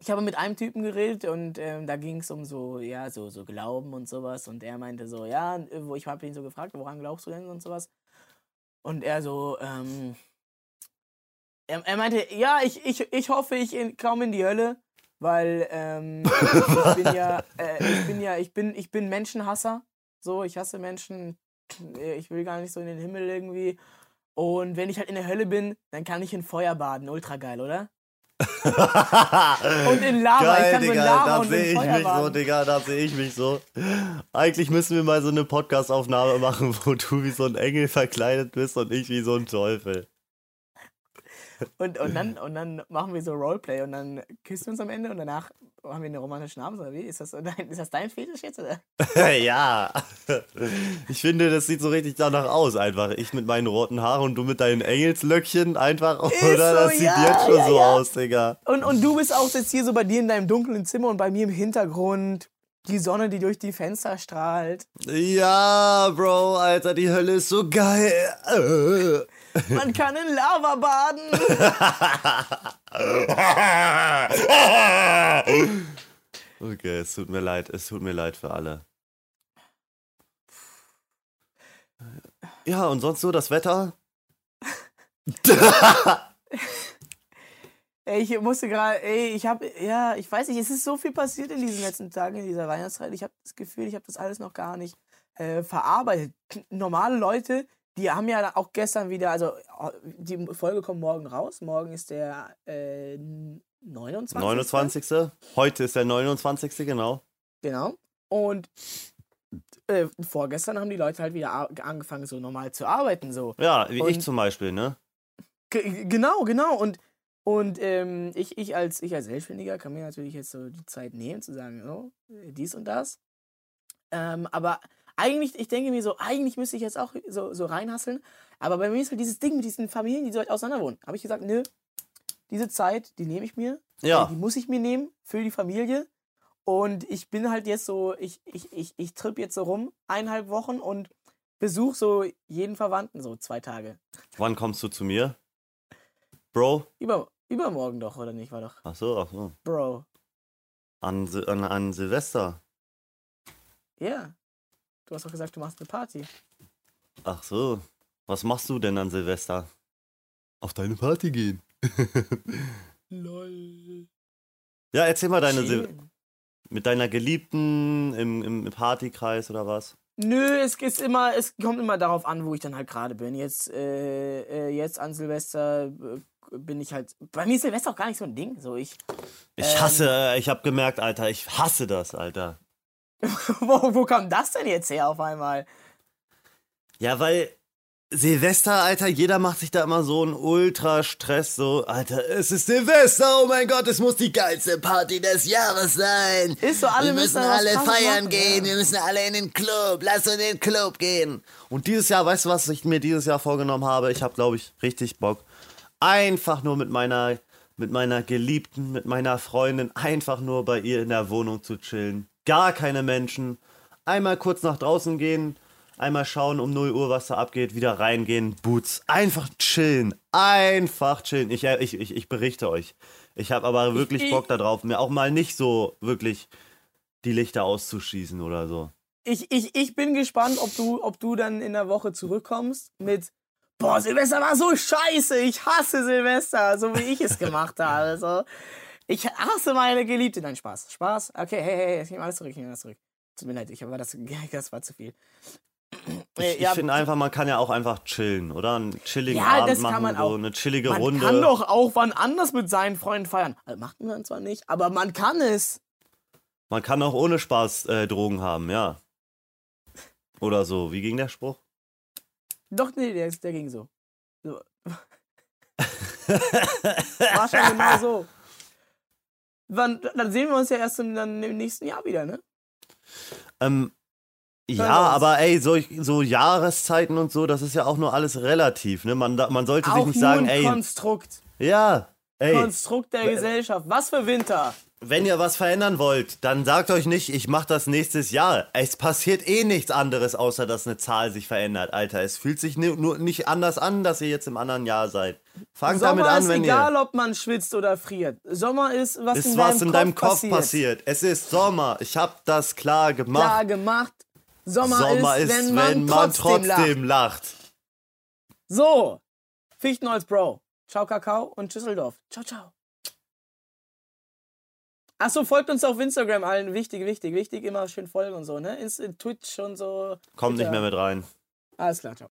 Ich habe mit einem Typen geredet und ähm, da ging es um so, ja, so, so Glauben und sowas. Und er meinte so, ja, wo ich habe ihn so gefragt, woran glaubst du denn und sowas. Und er so, ähm, er, er meinte, ja, ich, ich, ich hoffe, ich in, komme in die Hölle, weil ähm, ich bin ja, äh, ich bin ja, ich bin, ich bin Menschenhasser. So, ich hasse Menschen. Ich will gar nicht so in den Himmel irgendwie. Und wenn ich halt in der Hölle bin, dann kann ich in Feuer baden. Ultra geil, oder? Und in Lava. ich Geil, so in Digga, Lava da sehe ich mich so. Digga, da sehe ich mich so. Eigentlich müssen wir mal so eine Podcast-Aufnahme machen, wo du wie so ein Engel verkleidet bist und ich wie so ein Teufel. Und, und, dann, und dann machen wir so Roleplay und dann küssen wir uns am Ende und danach haben wir eine romantische Abend oder wie? Ist das, dein, ist das dein Fetisch jetzt? Oder? ja. Ich finde, das sieht so richtig danach aus, einfach. Ich mit meinen roten Haaren und du mit deinen Engelslöckchen, einfach, oder? so, das sieht ja, jetzt schon ja, so ja. aus, Digga. Und, und du bist auch jetzt hier so bei dir in deinem dunklen Zimmer und bei mir im Hintergrund die Sonne, die durch die Fenster strahlt. Ja, Bro, Alter, die Hölle ist so geil. Man kann in Lava baden. Okay, es tut mir leid, es tut mir leid für alle. Ja, und sonst so das Wetter? Ey, ich musste gerade, ey, ich habe, ja, ich weiß nicht, es ist so viel passiert in diesen letzten Tagen, in dieser Weihnachtszeit. Ich habe das Gefühl, ich habe das alles noch gar nicht äh, verarbeitet. Normale Leute, die haben ja auch gestern wieder, also die Folge kommt morgen raus. Morgen ist der äh, 29. 29. Heute ist der 29. genau. Genau. Und äh, vorgestern haben die Leute halt wieder angefangen, so normal zu arbeiten. So. Ja, wie ich Und- zum Beispiel, ne? Genau, genau. Und, und ähm, ich, ich, als, ich als Selbstständiger kann mir natürlich jetzt so die Zeit nehmen, zu sagen, oh, dies und das. Ähm, aber eigentlich, ich denke mir so, eigentlich müsste ich jetzt auch so, so reinhasseln. Aber bei mir ist halt dieses Ding mit diesen Familien, die so weit auseinander wohnen. Habe ich gesagt, nö, diese Zeit, die nehme ich mir. Ja. Die muss ich mir nehmen für die Familie. Und ich bin halt jetzt so, ich, ich, ich, ich tripp jetzt so rum, eineinhalb Wochen und besuche so jeden Verwandten so zwei Tage. Wann kommst du zu mir? Bro? Über, übermorgen doch, oder nicht? War doch. Ach so, ach so. Bro. An, an, an Silvester. Ja. Du hast doch gesagt, du machst eine Party. Ach so. Was machst du denn an Silvester? Auf deine Party gehen. Lol. Ja, erzähl mal deine Sil mit deiner Geliebten im, im Partykreis oder was? Nö, es ist immer, es kommt immer darauf an, wo ich dann halt gerade bin. Jetzt, äh, äh, jetzt an Silvester äh, bin ich halt. Bei mir ist Silvester auch gar nicht so ein Ding. So ich. Ich Ähm. hasse, äh, ich hab gemerkt, Alter, ich hasse das, Alter. wo, wo kam das denn jetzt her auf einmal? Ja, weil Silvester, Alter, jeder macht sich da immer so einen Ultra-Stress, so, Alter, es ist Silvester, oh mein Gott, es muss die geilste Party des Jahres sein. Ist so, alle wir müssen müssen alle feiern machen, gehen, ja. wir müssen alle in den Club, lass uns in den Club gehen. Und dieses Jahr, weißt du, was ich mir dieses Jahr vorgenommen habe? Ich habe, glaube ich, richtig Bock, einfach nur mit meiner, mit meiner Geliebten, mit meiner Freundin, einfach nur bei ihr in der Wohnung zu chillen. Gar keine Menschen. Einmal kurz nach draußen gehen, einmal schauen um 0 Uhr, was da abgeht, wieder reingehen, Boots. Einfach chillen. Einfach chillen. Ich, ich, ich, ich berichte euch. Ich habe aber wirklich ich- Bock darauf, mir auch mal nicht so wirklich die Lichter auszuschießen oder so. Ich, ich, ich bin gespannt, ob du, ob du dann in der Woche zurückkommst mit. Boah, Silvester war so scheiße. Ich hasse Silvester, so wie ich es gemacht habe. Also, ich hasse meine Geliebte. Nein, Spaß. Spaß. Okay, hey, hey, ich nehme alles zurück, ich nehme alles zurück. Tut mir leid, ich aber das, das war zu viel. Äh, Ich, ich finde einfach, man kann ja auch einfach chillen, oder? Einen chilligen Ja, Abend machen, man so eine chillige man Runde. kann doch auch wann anders mit seinen Freunden feiern. Also macht man zwar nicht, aber man kann es. Man kann auch ohne Spaß äh, Drogen haben, ja. Oder so. Wie ging der Spruch? Doch, nee, der, der ging so. so. War schon genau so. Wann, dann sehen wir uns ja erst im, dann im nächsten Jahr wieder, ne? Ähm, ja, aber ey, so, so Jahreszeiten und so, das ist ja auch nur alles relativ, ne? Man, man sollte sich Auch nicht nur sagen, ein ey, Konstrukt. ja, ey, Konstrukt der Gesellschaft. Was für Winter. wenn ihr was verändern wollt, dann sagt euch nicht, ich mach das nächstes Jahr. Es passiert eh nichts anderes, außer dass eine Zahl sich verändert, Alter. Es fühlt sich nur nicht anders an, dass ihr jetzt im anderen Jahr seid. Fangt Sommer damit an, ist wenn egal, ihr... ob man schwitzt oder friert. Sommer ist, was Ist in was deinem, in deinem Kopf, Kopf passiert. passiert. Es ist Sommer. Ich hab das klar gemacht. Klar gemacht. Sommer, Sommer ist, ist, wenn man, trotzdem, lacht. trotzdem lacht. So, Fichtenholz Bro. Ciao Kakao und Düsseldorf. Ciao, ciao. Achso, folgt uns auf Instagram allen. Wichtig, wichtig, wichtig. Immer schön folgen und so, ne? Inst Twitch und so. Kommt nicht mehr mit rein. Alles klar, ciao.